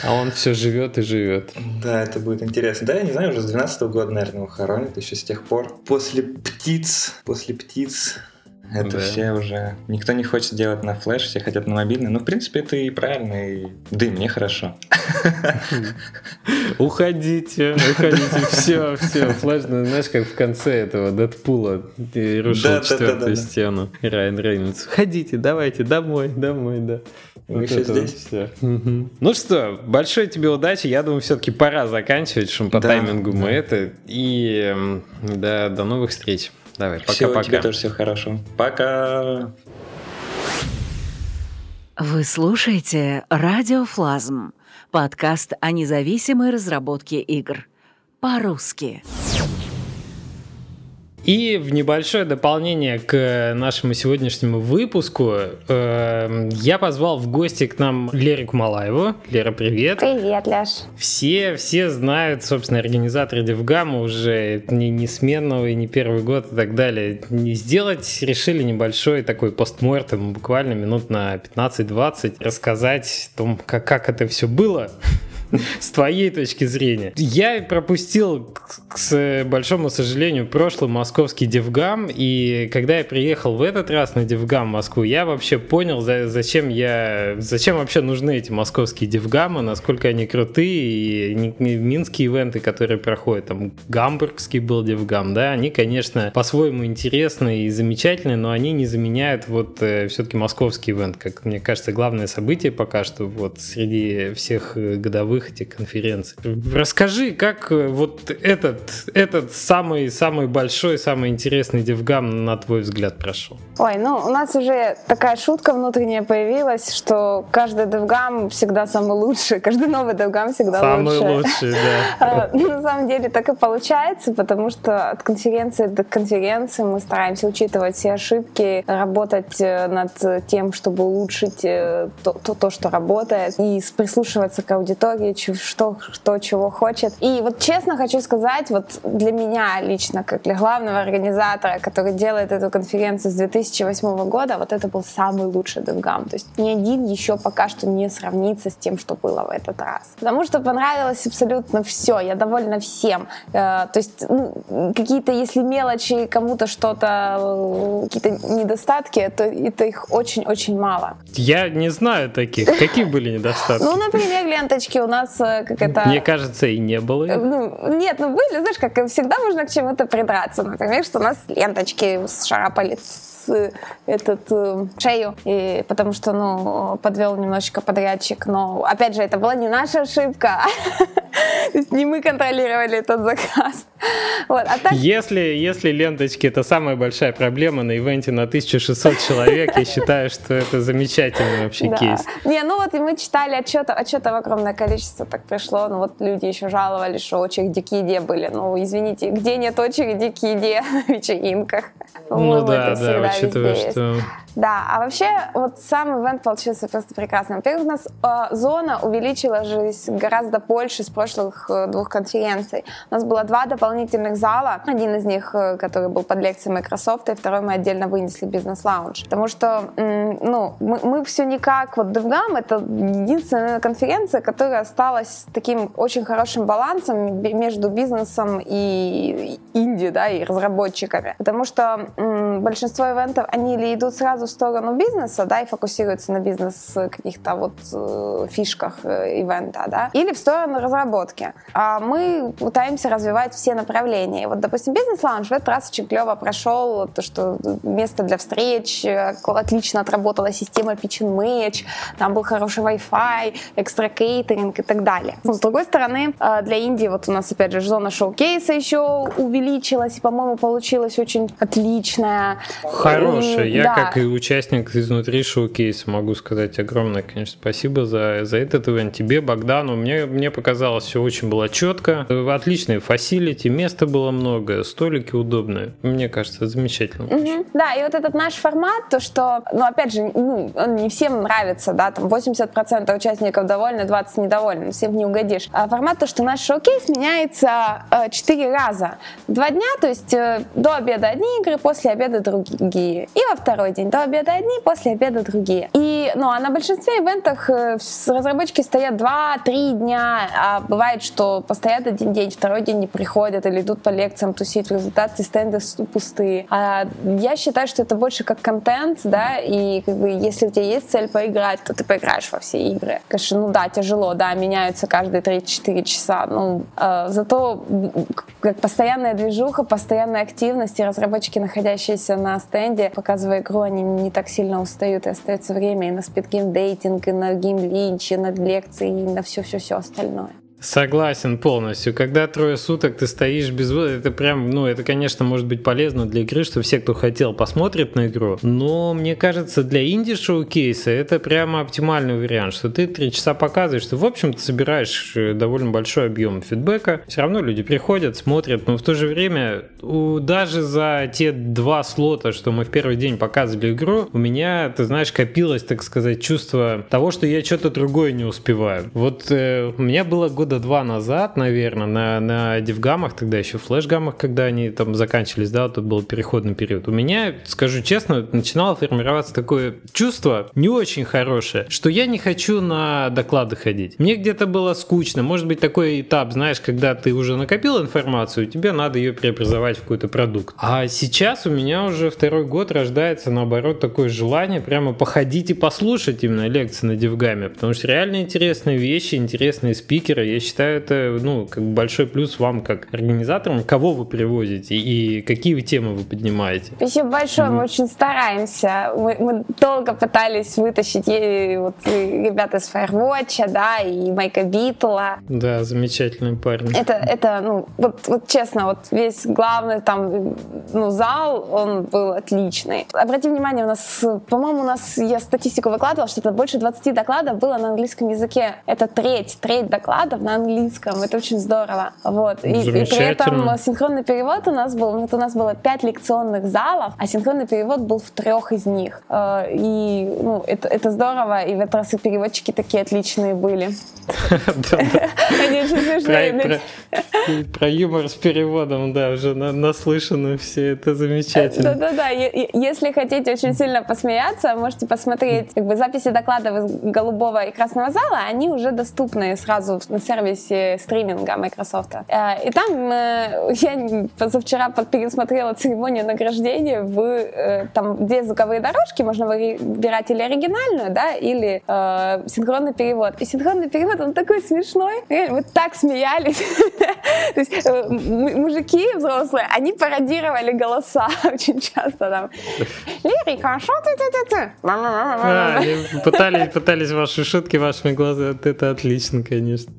А он все живет и живет. Да, это будет интересно. Да, я не знаю, уже с 12 года, наверное, его хоронят, еще с тех пор. После птиц, после птиц Это да. все уже... Никто не хочет делать на флеш, все хотят на мобильный. Ну, в принципе, это и правильно, и... да и мне хорошо. Уходите, уходите, все, все. Флеш, ну, знаешь, как в конце этого Дэдпула рушил четвертую стену. Райан Рейнольдс. Ходите, давайте, домой, домой, да. Мы еще здесь. Все. Ну что, большой тебе удачи. Я думаю, все-таки пора заканчивать, что по таймингу мы это. И да, до новых встреч. Давай, пока-пока. тебе тоже все хорошо. Пока. Вы слушаете «Радиофлазм» — подкаст о независимой разработке игр. По-русски. И в небольшое дополнение к нашему сегодняшнему выпуску э, я позвал в гости к нам Лерику Маллаеву. Лера, привет. Привет, Ляш. Все, все знают, собственно, организаторы DevGAMM'а уже не, не сменного и не первый год и так далее. Не сделать решили небольшой такой постмортем, буквально минут на 15-20, рассказать о том, как, как это все было с твоей точки зрения. Я пропустил, к большому сожалению, прошлый московский DevGAMM, и когда я приехал в этот раз на DevGAMM в Москву, я вообще понял, зачем я, зачем вообще нужны эти московские DevGAMM'ы, насколько они крутые, и минские ивенты, которые проходят, там гамбургский был DevGAMM, да, они, конечно, по-своему интересные и замечательные, но они не заменяют вот э, все-таки московский ивент, как мне кажется, главное событие пока что вот среди всех э, годовых эти конференции. Расскажи, как э, вот этот, этот самый, самый большой, самый интересный девгам, на твой взгляд, прошел? Ой, ну у нас уже такая шутка внутренняя появилась, что каждый девгам всегда самый лучший, каждый новый девгам всегда самый лучший. Самый лучший, да. А, ну, на самом деле так и получается, потому что от конференции до конференции мы стараемся учитывать все ошибки, работать э, над тем, чтобы улучшить э, то, то, то что работает, и прислушиваться к аудитории, что, что чего хочет. И вот честно хочу сказать, вот для меня лично, как для главного организатора, который делает эту конференцию с 2008 года, вот это был самый лучший DevGam. То есть ни один еще пока что не сравнится с тем, что было в этот раз. Потому что понравилось абсолютно все, я довольна всем. Э, то есть ну, какие-то, если мелочи, кому-то что-то, какие-то недостатки, то это их очень-очень мало. Я не знаю таких. Какие были недостатки? Ну, например, ленточки у нас нас э, как это... Мне кажется, и не было. Э, ну, нет, ну были, знаешь, как всегда можно к чему-то придраться. Например, что у нас ленточки шарапали этот э, шею, и потому что, ну, подвел немножечко подрядчик, но, опять же, это была не наша ошибка, то есть не мы контролировали этот заказ. Вот, а так... если, если ленточки это самая большая проблема на ивенте на 1600 человек, я считаю, что это замечательный вообще да. кейс. Не, ну вот и мы читали отчеты, отчетов огромное количество так пришло, ну вот люди еще жаловались, что очереди где были. Ну, извините, где нет очереди где на вечеринках? Ну да, да, учитывая, что да, а вообще вот сам ивент получился просто прекрасным. Во-первых, у нас э, зона увеличилась гораздо больше с прошлых э, двух конференций. У нас было два дополнительных зала. Один из них, э, который был под лекцией Microsoft, и второй мы отдельно вынесли бизнес-лаунж. Потому что, э, ну, мы, мы все никак, вот DevGam — это единственная конференция, которая осталась таким очень хорошим балансом между бизнесом и инди, да, и разработчиками. Потому что э, большинство ивентов, они или идут сразу сразу в сторону бизнеса, да, и фокусируется на бизнес каких-то вот э, фишках э, ивента, да, или в сторону разработки. А мы пытаемся развивать все направления. Вот, допустим, бизнес-лаунж в этот раз очень клево прошел, то, что место для встреч, э, отлично отработала система Pitch and Match, там был хороший Wi-Fi, экстра кейтеринг и так далее. Но, с другой стороны, для Индии вот у нас, опять же, зона шоу-кейса еще увеличилась, и, по-моему, получилась очень отличная. Хорошая. Я да. как и участник изнутри шоу-кейса. Могу сказать огромное, конечно, спасибо за, за этот ивент. Тебе, Богдану. Мне, мне показалось, все очень было четко. Отличные фасилити, места было много, столики удобные. Мне кажется, замечательно. Угу. Да, и вот этот наш формат, то, что, ну, опять же, ну, он не всем нравится, да, там 80% участников довольны, 20 недовольны, всем не угодишь. А формат, то, что наш шоу-кейс меняется э, 4 раза. Два дня, то есть э, до обеда одни игры, после обеда обеда другие. И во второй день до обеда одни, после обеда другие. И, ну, а на большинстве ивентах э, разработчики стоят 2-3 дня, а бывает, что постоят один день, второй день не приходят или идут по лекциям тусить, в результате стенды пустые. А я считаю, что это больше как контент, да, и как бы если у тебя есть цель поиграть, то ты поиграешь во все игры. Конечно, ну да, тяжело, да, меняются каждые 3-4 часа, ну, э, зато как постоянная движуха, постоянная активность, и разработчики, находящиеся на стенде, показывая игру, они не так сильно устают, и остается время и на speed game dating, и на game lynch, и на лекции, и на все-все-все остальное. Согласен полностью. Когда трое суток ты стоишь без это прям, ну, это, конечно, может быть полезно для игры, что все, кто хотел, посмотрят на игру. Но мне кажется, для инди-showcase'а это прямо оптимальный вариант, что ты три часа показываешь, что, в общем, ты собираешь э, довольно большой объем фидбэка. Все равно люди приходят, смотрят, но в то же время у, даже за те два слота, что мы в первый день показывали игру, у меня, ты знаешь, копилось, так сказать, чувство того, что я что-то другое не успеваю. Вот э, у меня было года года два назад, наверное, на, на дивгамах, тогда еще флеш-гаммах, когда они там заканчивались, да, тут был переходный период. У меня, скажу честно, начинало формироваться такое чувство не очень хорошее, что я не хочу на доклады ходить. Мне где-то было скучно. Может быть, такой этап, знаешь, когда ты уже накопил информацию, тебе надо ее преобразовать в какой-то продукт. А сейчас у меня уже второй год рождается, наоборот, такое желание прямо походить и послушать именно лекции на дивгаме, потому что реально интересные вещи, интересные спикеры. Я считаю, это ну, как большой плюс вам, как организаторам, кого вы привозите и какие темы вы поднимаете. Спасибо большое, мы очень стараемся. Мы, мы долго пытались вытащить и, вот, и ребята из Firewatch, да, и Майка Битла. Да, замечательные парни. Это, это ну, вот, вот честно, вот весь главный там, ну, зал, он был отличный. Обрати внимание, у нас, по-моему, у нас, я статистику выкладывала, что это больше 20 докладов было на английском языке. Это треть, треть докладов на английском. Это очень здорово. Вот. И, и при этом синхронный перевод у нас был, вот у нас было пять лекционных залов, а синхронный перевод был в трех из них. Э, и ну, это, это здорово, и в этот раз и переводчики такие отличные были. Они очень смешные. Про юмор с переводом, да, уже наслышаны все, это замечательно. Да-да-да, если хотите очень сильно посмеяться, можете посмотреть как бы записи докладов из голубого и красного зала, они уже доступны сразу на сервисе стриминга Microsoft. Э, и там э, я позавчера пересмотрела церемонию награждения, в, э, там две звуковые дорожки, можно выбирать или оригинальную, да, или э, синхронный перевод. И синхронный перевод, он такой смешной. Мы так смеялись. То есть мужики взрослые, они пародировали голоса очень часто там. Лирика, что ты ты ты ты Пытались, пытались ваши шутки вашими глазами. Это отлично, конечно.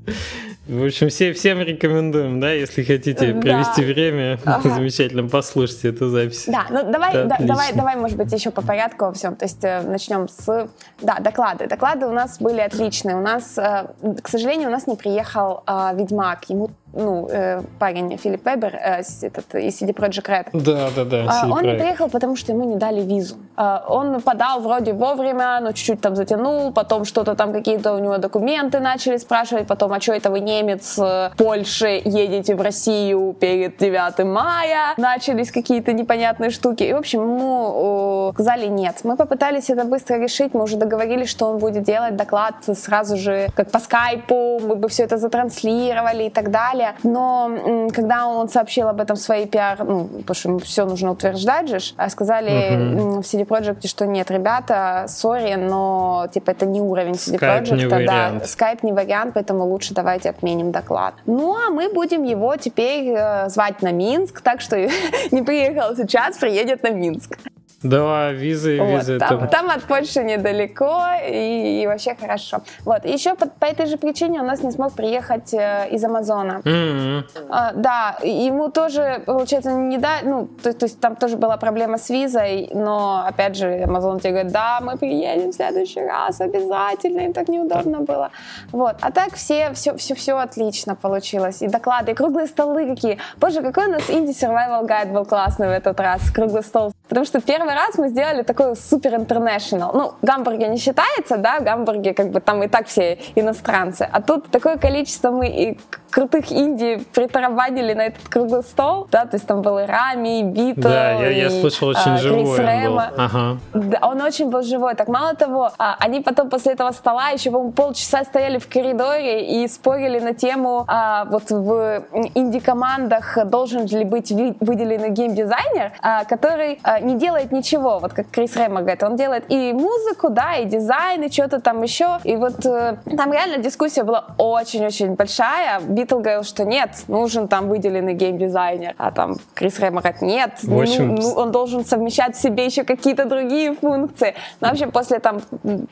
В общем, все, всем рекомендуем, да, если хотите да. провести время, ага. замечательно, послушайте эту запись. Да, ну давай, да, давай, давай, может быть, еще по порядку во всем. То есть э, начнем с, да, доклады. Доклады у нас были отличные. У нас, э, к сожалению, у нас не приехал э, Ведьмак. Ему ну, э, парень Филипп Вебер э, этот, из CD Projekt Red. Да, да, да. Э, он не приехал, потому что ему не дали визу. Э, он подал вроде вовремя, но чуть-чуть там затянул, потом что-то там какие-то у него документы начали спрашивать, потом, а что это вы немец э, Польши едете в Россию перед 9 мая? Начались какие-то непонятные штуки. И, в общем, ему сказали нет. Мы попытались это быстро решить, мы уже договорились, что он будет делать доклад сразу же, как по скайпу, мы бы все это затранслировали и так далее далее. Но когда он сообщил об этом своей пиар, ну, потому что все нужно утверждать же, а сказали uh-huh. в CD Projekt, что нет, ребята, сори, но типа это не уровень CD Projekt, да, Skype не вариант, поэтому лучше давайте отменим доклад. Ну, а мы будем его теперь э, звать на Минск, так что не приехал сейчас, приедет на Минск. Да, визы, вот, визы. Там, там... там от Польши недалеко и, и вообще хорошо. Вот, еще по, по этой же причине у нас не смог приехать э, из Амазона. Mm-hmm. А, да, ему тоже, получается, не да, ну, то, то есть там тоже была проблема с визой, но, опять же, Амазон тебе говорит, да, мы приедем в следующий раз обязательно, им так неудобно было. Вот, а так все, все, все, все отлично получилось. И доклады, и круглые столы какие. Боже, какой у нас Indie Survival Guide был классный в этот раз, круглый стол. Потому что первый раз мы сделали такой супер интернешнл. Ну, Гамбурге не считается, да, Гамбурге как бы там и так все иностранцы. А тут такое количество мы и крутых инди притарабанили на этот круглый стол, да, то есть там был и Рами, и Битл, Да, я, и, я слышал, очень а, живой Крис он был. Рэма. Ага. Да, он очень был живой. Так мало того, а, они потом после этого стола еще, по-моему, полчаса стояли в коридоре и спорили на тему, а, вот в инди-командах должен ли быть выделенный геймдизайнер, а, который а, не делает ничего, вот как Крис Рэма говорит, он делает и музыку, да, и дизайн, и что-то там еще. И вот э, там реально дискуссия была очень-очень большая. Битл говорил, что нет, нужен там выделенный геймдизайнер, а там Крис Рэма говорит, нет, В общем, ну, ну, он должен совмещать в себе еще какие-то другие функции. Но вообще после там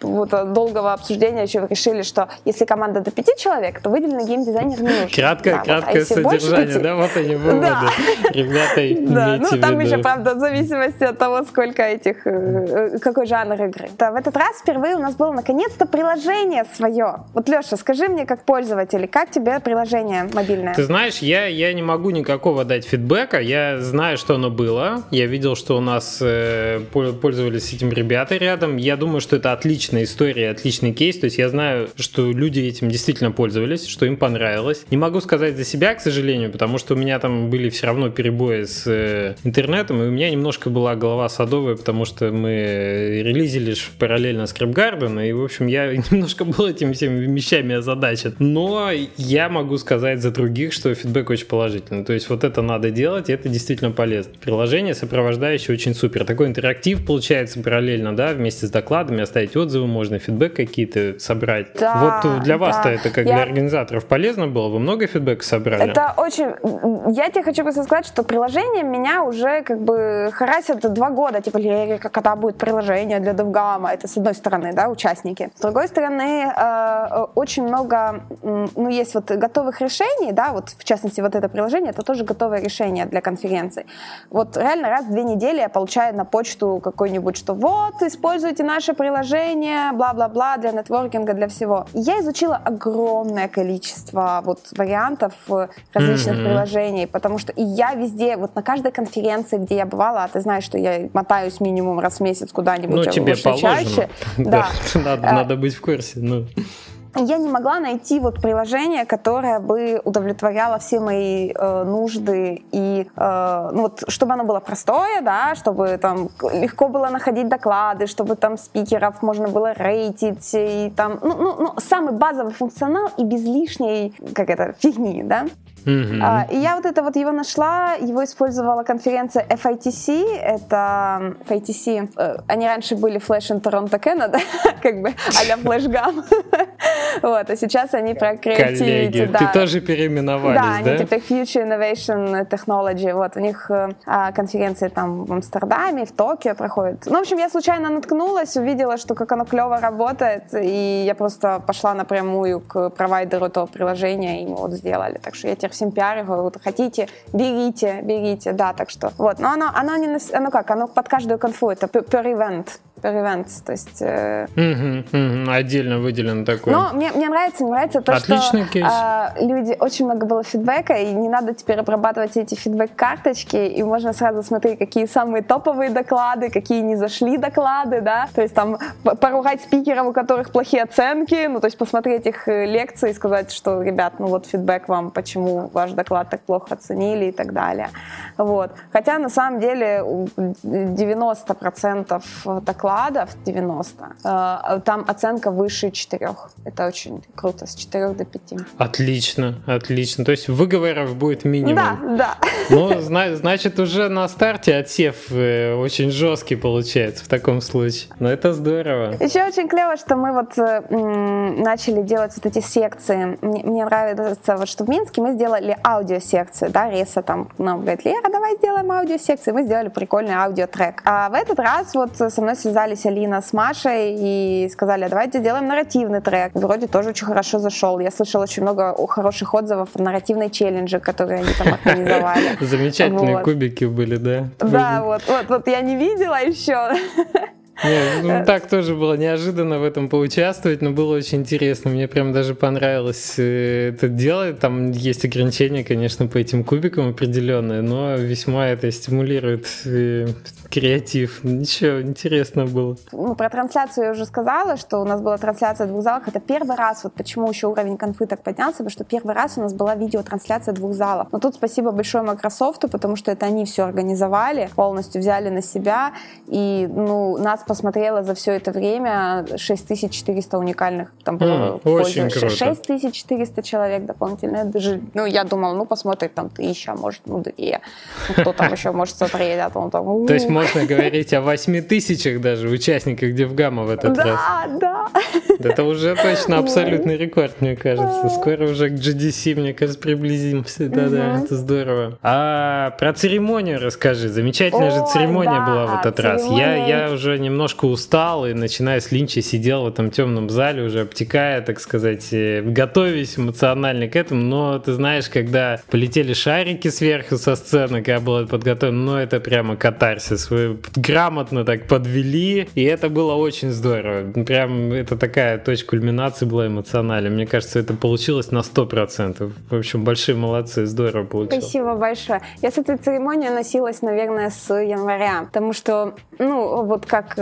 вот, долгого обсуждения еще решили, что если команда до пяти человек, то выделенный геймдизайнер не нужен. Краткое, Да, вот. А краткое если больше содержание, да, вот они выводы. Да. Ребята, Да, ну там в еще, правда, в зависимости от того, сколько этих, э, э, какой жанр игры. В этот раз впервые у нас было наконец-то приложение свое. Вот, Леша, скажи мне, как пользователь, как тебе приложение мобильное? Ты знаешь, я, я не могу никакого дать фидбэка. Я знаю, что оно было. Я видел, что у нас э, пол- пользовались этим ребята рядом. Я думаю, что это отличная история, отличный кейс. То есть я знаю, что люди этим действительно пользовались, что им понравилось. Не могу сказать за себя, к сожалению, потому что у меня там были все равно перебои с э, интернетом, и у меня немножко была голова садовая, потому что мы релизили параллельно Scriptgarden, и, в общем, я немножко был этими всеми вещами озадачен. Но я могу сказать за других, что фидбэк очень положительный. То есть вот это надо делать, и это действительно полезно. Приложение сопровождающее очень супер. Такой интерактив получается параллельно, да, вместе с докладами, оставить отзывы можно, фидбэк какие-то собрать. Да, вот для вас-то да. это как Я- для организаторов полезно было? Вы много фидбэка собрали? Это очень... Я тебе хочу просто сказать, что приложение меня уже как бы харасит два года. Типа, Лерика, когда будет приложение для DevGam? Это с одной стороны, да, участники. С другой стороны, э, очень много, ну, есть вот готовых решений, да, вот в частности вот это приложение, это тоже готовое решение для конференций. Вот реально раз в две недели я получаю на почту какой-нибудь, что вот, используйте наше приложение, бла-бла-бла, для нетворкинга, для всего. И Я изучила огромное количество вот вариантов э, различных Мгм. приложений, потому что и я везде, вот на каждой конференции, где я бывала, а ты знаешь, что я мотаюсь минимум раз в месяц куда-нибудь, ну, а тебе лучше положено. чаще. Да, Да. надо, Э, надо быть в курсе. Ну. я не могла найти вот приложение, которое бы удовлетворяло все мои э, нужды и э, ну вот чтобы оно было простое, да, чтобы там легко было находить доклады, чтобы там спикеров можно было рейтить и там ну, ну, ну самый базовый функционал и без лишней как это фигни, да. А, и я вот это вот его нашла, его использовала конференция FITC, это FITC, э, они раньше были Flash in Toronto Canada, как бы а-ля FlashGam, вот, а сейчас они про Creativity, да. ты тоже переименовались, Да, да? они теперь Future Innovation Technology. Вот у них э, а, конференции там в Амстердаме, в Токио проходят. Ну, в общем, я случайно наткнулась, увидела, что как оно клево работает, и я просто пошла напрямую к провайдеру этого приложения, и мы вот сделали. Так что я теперь всем говорю, вот хотите, берите, берите, да, так что. Вот, но оно, оно не, оно как, оно под каждую конфу, это per per event, то есть э, Отдельно выделено такое. но мне, мне нравится, мне нравится то, Отличный что кейс. а, люди, очень много было фидбэка, и не надо теперь обрабатывать эти фидбэк-карточки, и можно сразу смотреть, какие самые топовые доклады, какие не зашли доклады, да, то есть там поругать спикеров, у которых плохие оценки, ну, то есть посмотреть их э, лекции и сказать, что, ребят, ну вот фидбэк вам, почему ваш доклад так плохо оценили и так далее. Вот. Хотя на самом деле у 90% докладов, 90, э, там оценка выше 4. Это очень круто, с 4 до 5. Отлично, отлично. То есть выговоров будет минимум. Да, да. Ну, зна- значит, уже на старте отсев э, очень жесткий получается в таком случае. Но это здорово. Еще очень клево, что мы вот э, начали делать вот эти секции. Мне, мне нравится, вот, что в Минске мы сделали аудиосекцию, да, Реса там нам говорит, Лера, давай сделаем аудиосекцию. Мы сделали прикольный аудиотрек. А в этот раз вот со мной связались Алина с Машей и сказали, «А давайте сделаем нарративный трек. Вроде тоже очень хорошо зашел. Я слышала очень много хороших отзывов о нарративной челлендже, которые они там организовали. Замечательные Вот. кубики были, да? Да, вот, вот, вот я не видела еще. Ну, так тоже было неожиданно в этом поучаствовать, но было очень интересно. Мне прям даже понравилось э, это делать. Там есть ограничения, конечно, по этим кубикам определенные, но весьма это стимулирует э, креатив. Ничего, интересно было. Ну, про трансляцию я уже сказала, что у нас была трансляция двух залов. Это первый раз, вот почему еще уровень конфы так поднялся, потому что первый раз у нас была видеотрансляция двух залов. Но тут спасибо большое Microsoft, потому что это они все организовали, полностью взяли на себя, и ну, нас посмотрело за все это время 6400 уникальных там mm, очень круто. 6400 человек дополнительно. Даже, ну, я думала, ну, посмотрит там тысяча, может, ну, две. Ну, кто там еще может смотреть, а то там... То есть можно говорить о 8 тысячах даже участников Девгама в этот раз. Да, да. Это уже точно абсолютный рекорд, мне кажется. Скоро уже к GDC, мне кажется, приблизимся. Да-да, это здорово. А про церемонию расскажи. Замечательная же церемония была в этот раз. Я, уже немножко устал и, начиная с Линча, сидел в этом темном зале, уже обтекая, так сказать, э, готовясь эмоционально к этому. Но ты знаешь, когда полетели шарики сверху со сцены, когда было подготовлено, ну это прямо катарсис вы грамотно так подвели, и это было очень здорово. Прям это такая точка кульминации была эмоциональная. Мне кажется, это получилось на 100%. В общем, большие молодцы, здорово получилось. Спасибо большое. Я с этой церемонией носилась, наверное, с января, потому что, ну, вот как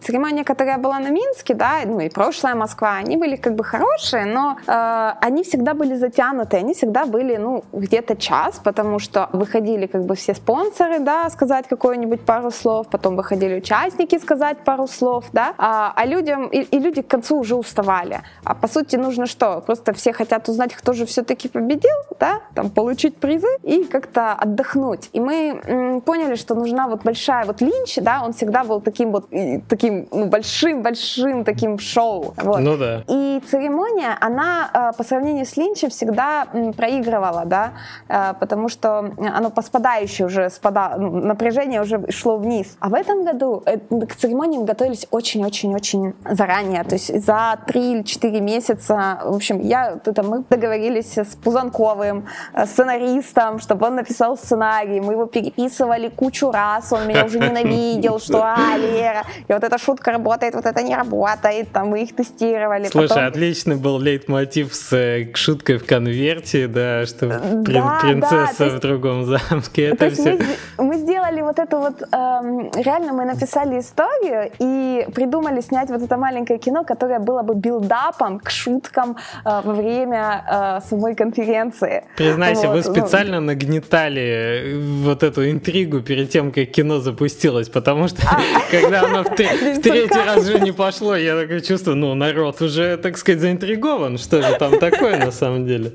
церемония, которая была на Минске, да, ну и прошлая Москва, они были как бы хорошие, но э, они всегда были затянуты, они всегда были, ну, где-то час, потому что выходили как бы все спонсоры, да, сказать какой какой-нибудь пару слов, потом выходили участники сказать пару слов, да, а, а людям, и, и люди к концу уже уставали. А по сути нужно что? Просто все хотят узнать, кто же все-таки победил, да, там получить призы и как-то отдохнуть. И мы м, поняли, что нужна вот большая вот Линч, да, он всегда был таким вот, таким ну, большим-большим таким шоу. Вот. Ну да. И церемония, она э, по сравнению с Линчем всегда проигрывала, да, э, потому что оно по спадающей уже спада, напряжение уже шло вниз. А в этом году э, к церемониям готовились очень-очень-очень заранее, то есть за 3 или 4 месяца. В общем, я, это, мы договорились с Пузанковым, сценаристом, чтобы он написал сценарий. Мы его переписывали кучу раз, он меня уже ненавидел, что а, Лера, и вот эта шутка работает, вот это не работает, там мы их тестировали. Слушай, Потом... отличный был лейтмотив с э, шуткой в конверте, да, что да, принцесса да, в другом замке. Это все... мы, мы сделали вот эту вот эм, реально мы написали историю и придумали снять вот это маленькое кино, которое было бы build-up'ом к шуткам э, во время э, самой конференции. Признайся, вот. вы ну. специально нагнетали э, вот эту интригу перед тем, как кино запустилось, потому что а. Когда оно в третий раз же не пошло, я такое чувство, ну, народ уже, так сказать, заинтригован, что же там такое на самом деле.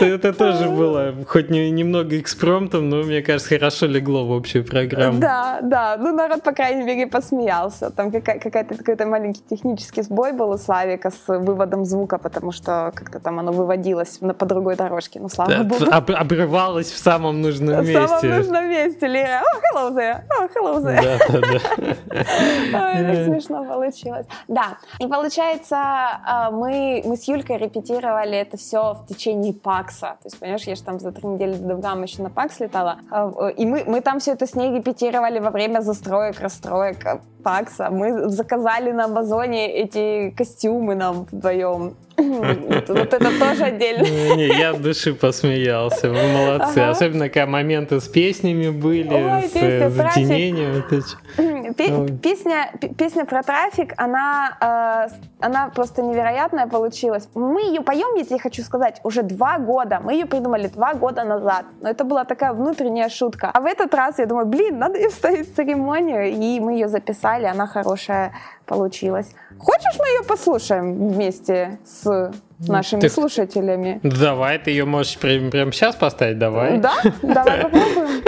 Это тоже было, хоть немного экспромтом, но, мне кажется, хорошо легло в общую программу. Да, да. Ну, народ, по крайней мере, посмеялся. Там какая-то, какой-то маленький технический сбой был у Славика с выводом звука, потому что как-то там оно выводилось на, по другой дорожке. Ну, слава да, богу. Об, обрывалось в самом нужном месте. В самом нужном месте, Лера. О, hello there. О, hello there. Да, да, да. Ой, так смешно получилось. Да. И получается, а, мы, мы с Юлькой репетировали это все в течение ПАКСа. То есть, понимаешь, я же там за три недели до Довгам еще на ПАКС летала. А, и мы, мы там все это с ней репетировали во время застроек, расстроек Пакса. Мы заказали на Амазоне эти костюмы нам вдвоем. Вот это тоже отдельно. Не, я от души посмеялся. Вы молодцы. Ага. Особенно, когда моменты с песнями были, Ой, с песня, затенением. Песня, песня про трафик, она, э, она просто невероятная получилась. Мы ее поем, если я хочу сказать, уже два года. Мы ее придумали два года назад. Но это была такая внутренняя шутка. А в этот раз я думаю, блин, надо ее вставить в церемонию. И мы ее записали, она хорошая получилась. Хочешь, мы ее послушаем вместе с нашими ты... слушателями? Давай, ты ее можешь прямо, прямо сейчас поставить, давай. Да? Давай попробуем.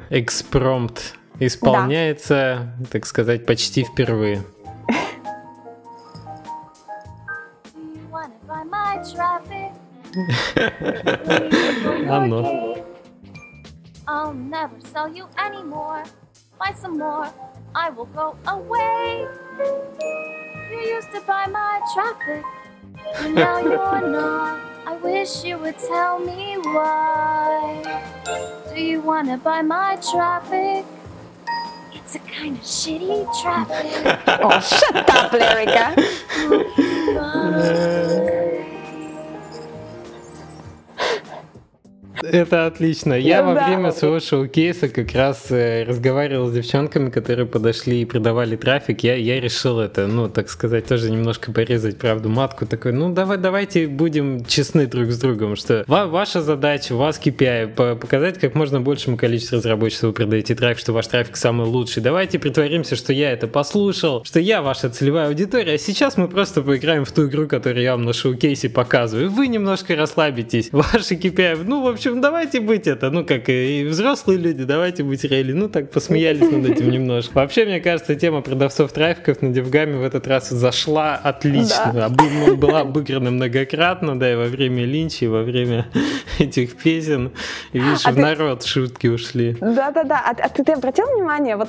Экспромт исполняется, да. так сказать, почти впервые. Оно. I'll never sell you anymore. Buy some more. I will go away. You used to buy my traffic, and now you're not. I wish you would tell me why. Do you wanna buy my traffic? It's a kind of shitty traffic. oh, shut up, Lyrica. Oh, Это отлично. Я Ну во время своего шоу-кейса как раз э, разговаривал с девчонками, которые подошли и продавали трафик. Я, я решил это, ну, так сказать, тоже немножко порезать правду матку. Такой, ну, давай, давайте будем честны друг с другом, что ва- ваша задача, у вас KPI, по- показать как можно большему количеству разработчиков вы продаете трафик, что ваш трафик самый лучший. Давайте притворимся, что я это послушал, что я ваша целевая аудитория, а сейчас мы просто поиграем в ту игру, которую я вам на шоу-кейсе показываю. Вы немножко расслабитесь. Ваши KPI, ну, в общем, давайте быть это, ну, как и взрослые люди, давайте быть реали. Ну, так посмеялись над этим немножко. Вообще, мне кажется, тема продавцов трафиков на Девгаме в этот раз зашла отлично. Обы- ну, Была обыграна многократно, да, и во время линча, и во время этих песен. И видишь, А в ты- народ шутки ушли. Да-да-да, а, а ты, ты обратил внимание, вот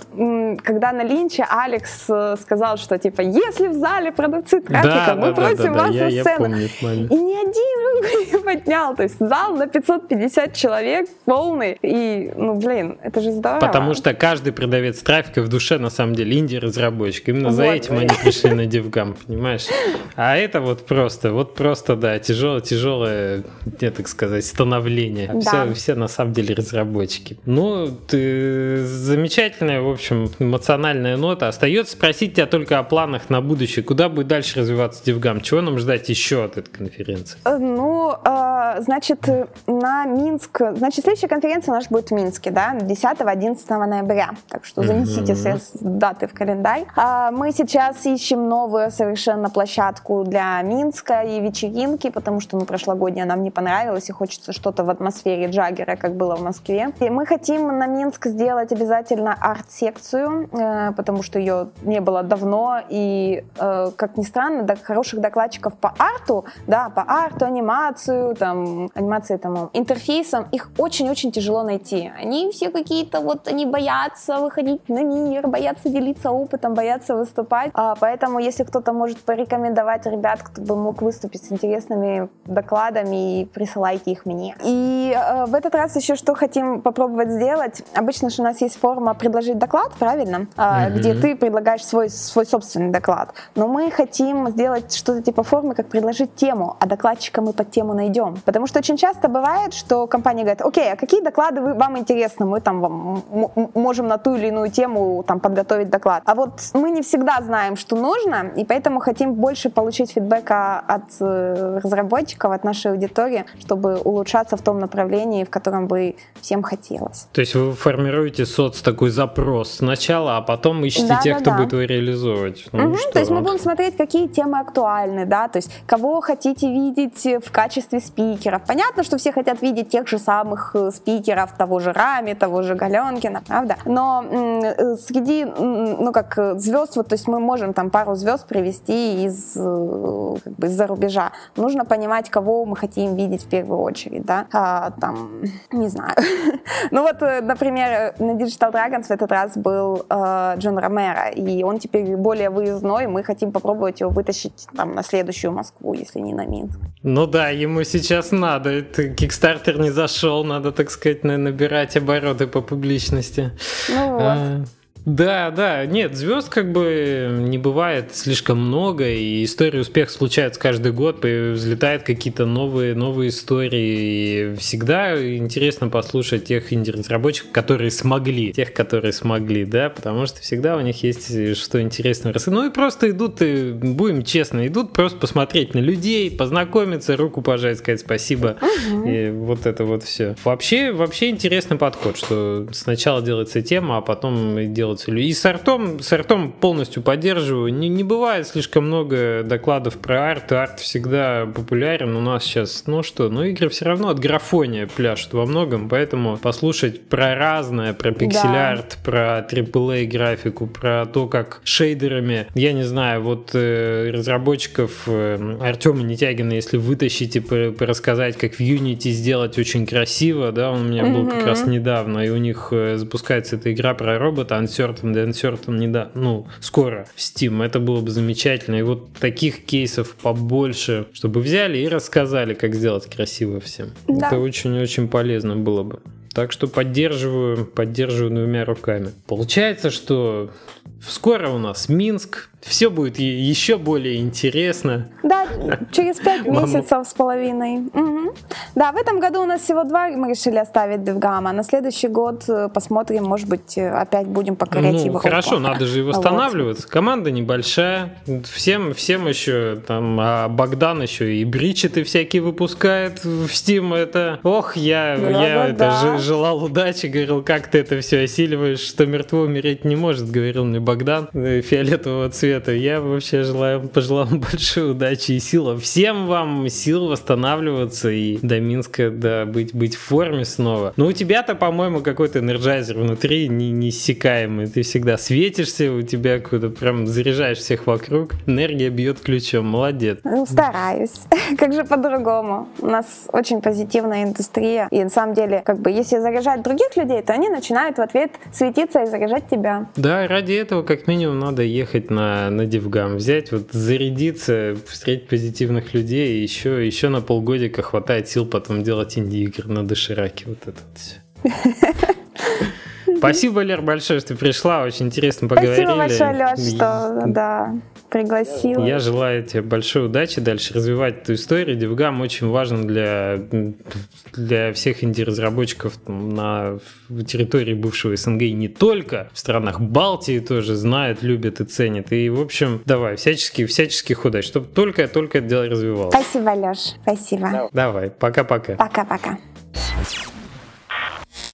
когда на линче Алекс э, сказал, что типа, если в зале продавцы трафика, мы просим вас я, на я сцену. помню этот момент. И ни один руку не поднял, то есть зал на 550 человек полный, и, ну, блин, это же здорово. Потому что каждый продавец трафика в душе на самом деле инди-разработчик. Именно за Вот, этим блин. они пришли на DevGam, понимаешь? А это вот просто, вот просто, да, тяжелое, тяжелое, я так сказать, становление. А Да. Все, все на самом деле разработчики. Ну, ты замечательная, в общем, эмоциональная нота. Остается спросить тебя только о планах на будущее. Куда будет дальше развиваться DevGam? Чего нам ждать еще от этой конференции? Э, Ну, э, значит, э, на Минск... Значит, следующая конференция у нас будет в Минске, да, 10-11 ноября. Так что занесите все даты в календарь. А Мы сейчас ищем новую совершенно площадку для Минска и вечеринки, потому что, ну, прошлогодняя нам не понравилась, и хочется что-то в атмосфере Джаггера, как было в Москве. И мы хотим на Минск сделать обязательно арт-секцию, э, потому что ее не было давно, и, э, как ни странно, хороших докладчиков по арту, да, по арту, анимацию, там, анимации, там, интерфейсам, их очень-очень тяжело найти. Они все какие-то вот, они боятся выходить на мир, боятся делиться опытом, боятся выступать. А, поэтому, если кто-то может порекомендовать ребят, кто бы мог выступить с интересными докладами, присылайте их мне. И э, в этот раз еще что хотим попробовать сделать. Обычно же у нас есть форма предложить доклад, правильно? А, Мгм. Где ты предлагаешь свой, свой собственный доклад. Но мы хотим сделать что-то типа формы, как предложить тему, а докладчика мы под тему найдем. Потому что очень часто бывает, что компания говорит, окей, а какие доклады вы, вам интересны? Мы там вам можем на ту или иную тему там подготовить доклад. А вот мы не всегда знаем, что нужно, и поэтому хотим больше получить фидбэка от э, разработчиков, от нашей аудитории, чтобы улучшаться в том направлении, в котором бы всем хотелось. То есть вы формируете соц такой запрос сначала, а потом ищете Да, тех, да, кто да. будет его реализовывать. Ну, Мгм, что то есть мы будем смотреть, какие темы актуальны, да, то есть кого хотите видеть в качестве спикеров. Понятно, что все хотят видеть тех же самых э, спикеров, того же Рами, того же Галенкина, правда? Но э, среди, ну как э, звезд, вот, то есть мы можем там пару звезд привести из, как бы, из-за рубежа. Нужно понимать, кого мы хотим видеть в первую очередь, да, А, там, не знаю. Ну вот, например, на Digital Dragons в этот раз был Джон Ромеро, и он теперь более выездной, мы хотим попробовать его вытащить там на следующую Москву, если не на Минск. Ну да, ему сейчас надо. Это Кикстартер не зашел, надо, так сказать, на- набирать обороты по публичности. Ну вот. А, Да, да, нет, звезд как бы не бывает слишком много, и истории успеха случаются каждый год, взлетают какие-то новые, новые истории, и всегда интересно послушать тех инди-разработчиков, которые смогли, тех, которые смогли, да, потому что всегда у них есть что интересно. Ну и просто идут, и, будем честно, идут просто посмотреть на людей, познакомиться, руку пожать, сказать спасибо, и вот это вот все. Вообще, вообще интересный подход, что сначала делается тема, а потом и люди. И с артом, с артом полностью поддерживаю. Не, не бывает слишком много докладов про арт. Арт всегда популярен. У нас сейчас, ну что, ну игры все равно от графония пляшут во многом, поэтому послушать про разное, про пиксель-арт, про AAA графику, про то, как шейдерами, я не знаю, вот э, разработчиков э, Артема Нетягина, если вытащить и по- рассказать, как в Unity сделать очень красиво, да, он у меня был как раз недавно, и у них э, запускается эта игра про робота Uncertain, да, Uncertain не да, ну, скоро в Steam, это было бы замечательно, и вот таких кейсов побольше, чтобы взяли и рассказали, как сделать красиво всем. Да. Это очень-очень полезно было бы. Так что поддерживаю, поддерживаю двумя руками. Получается, что скоро у нас Минск, все будет еще более интересно. Да, через пять месяцев с половиной. Угу. Да, в этом году у нас всего два, мы решили оставить Девгама. На следующий год э, посмотрим, может быть, э, опять будем покорять ну, Европу. Хорошо, надо же и восстанавливаться. Вот. Команда небольшая, всем, всем еще там, а Богдан еще и бричеты всякие выпускает в Steam. Это, ох, я, да, я да, это да. желал удачи, говорил, как ты это все осиливаешь, что мертво умереть не может, говорил мне Богдан э, фиолетового цвета. Я вообще желаю, пожелал вам большой удачи и сил. Всем вам сил восстанавливаться и до Минска да, быть, быть в форме снова. Ну, у тебя-то, по-моему, какой-то энерджайзер внутри не, неиссякаемый. Ты всегда светишься, у тебя куда прям заряжаешь всех вокруг. Энергия бьет ключом. Молодец. Ну, стараюсь. Как же по-другому? У нас очень позитивная индустрия. И на самом деле, как бы, если заряжать других людей, то они начинают в ответ светиться и заряжать тебя. Да, ради этого как минимум надо ехать на на, Дивгам взять, вот зарядиться, встретить позитивных людей, и еще, еще на полгодика хватает сил потом делать инди-игры на дошираке. Вот это вот все. Спасибо, Лер, большое, что пришла. Очень интересно поговорили. Спасибо большое, Леш, что да, пригласил. Я желаю тебе большой удачи дальше развивать эту историю. Девгам очень важен для, для всех инди-разработчиков на территории бывшего СНГ и не только. В странах Балтии тоже знают, любят и ценят. И, в общем, давай, всячески, всяческих удач, чтобы только-только это дело развивалось. Спасибо, Леш, спасибо. Давай, пока-пока. Пока-пока.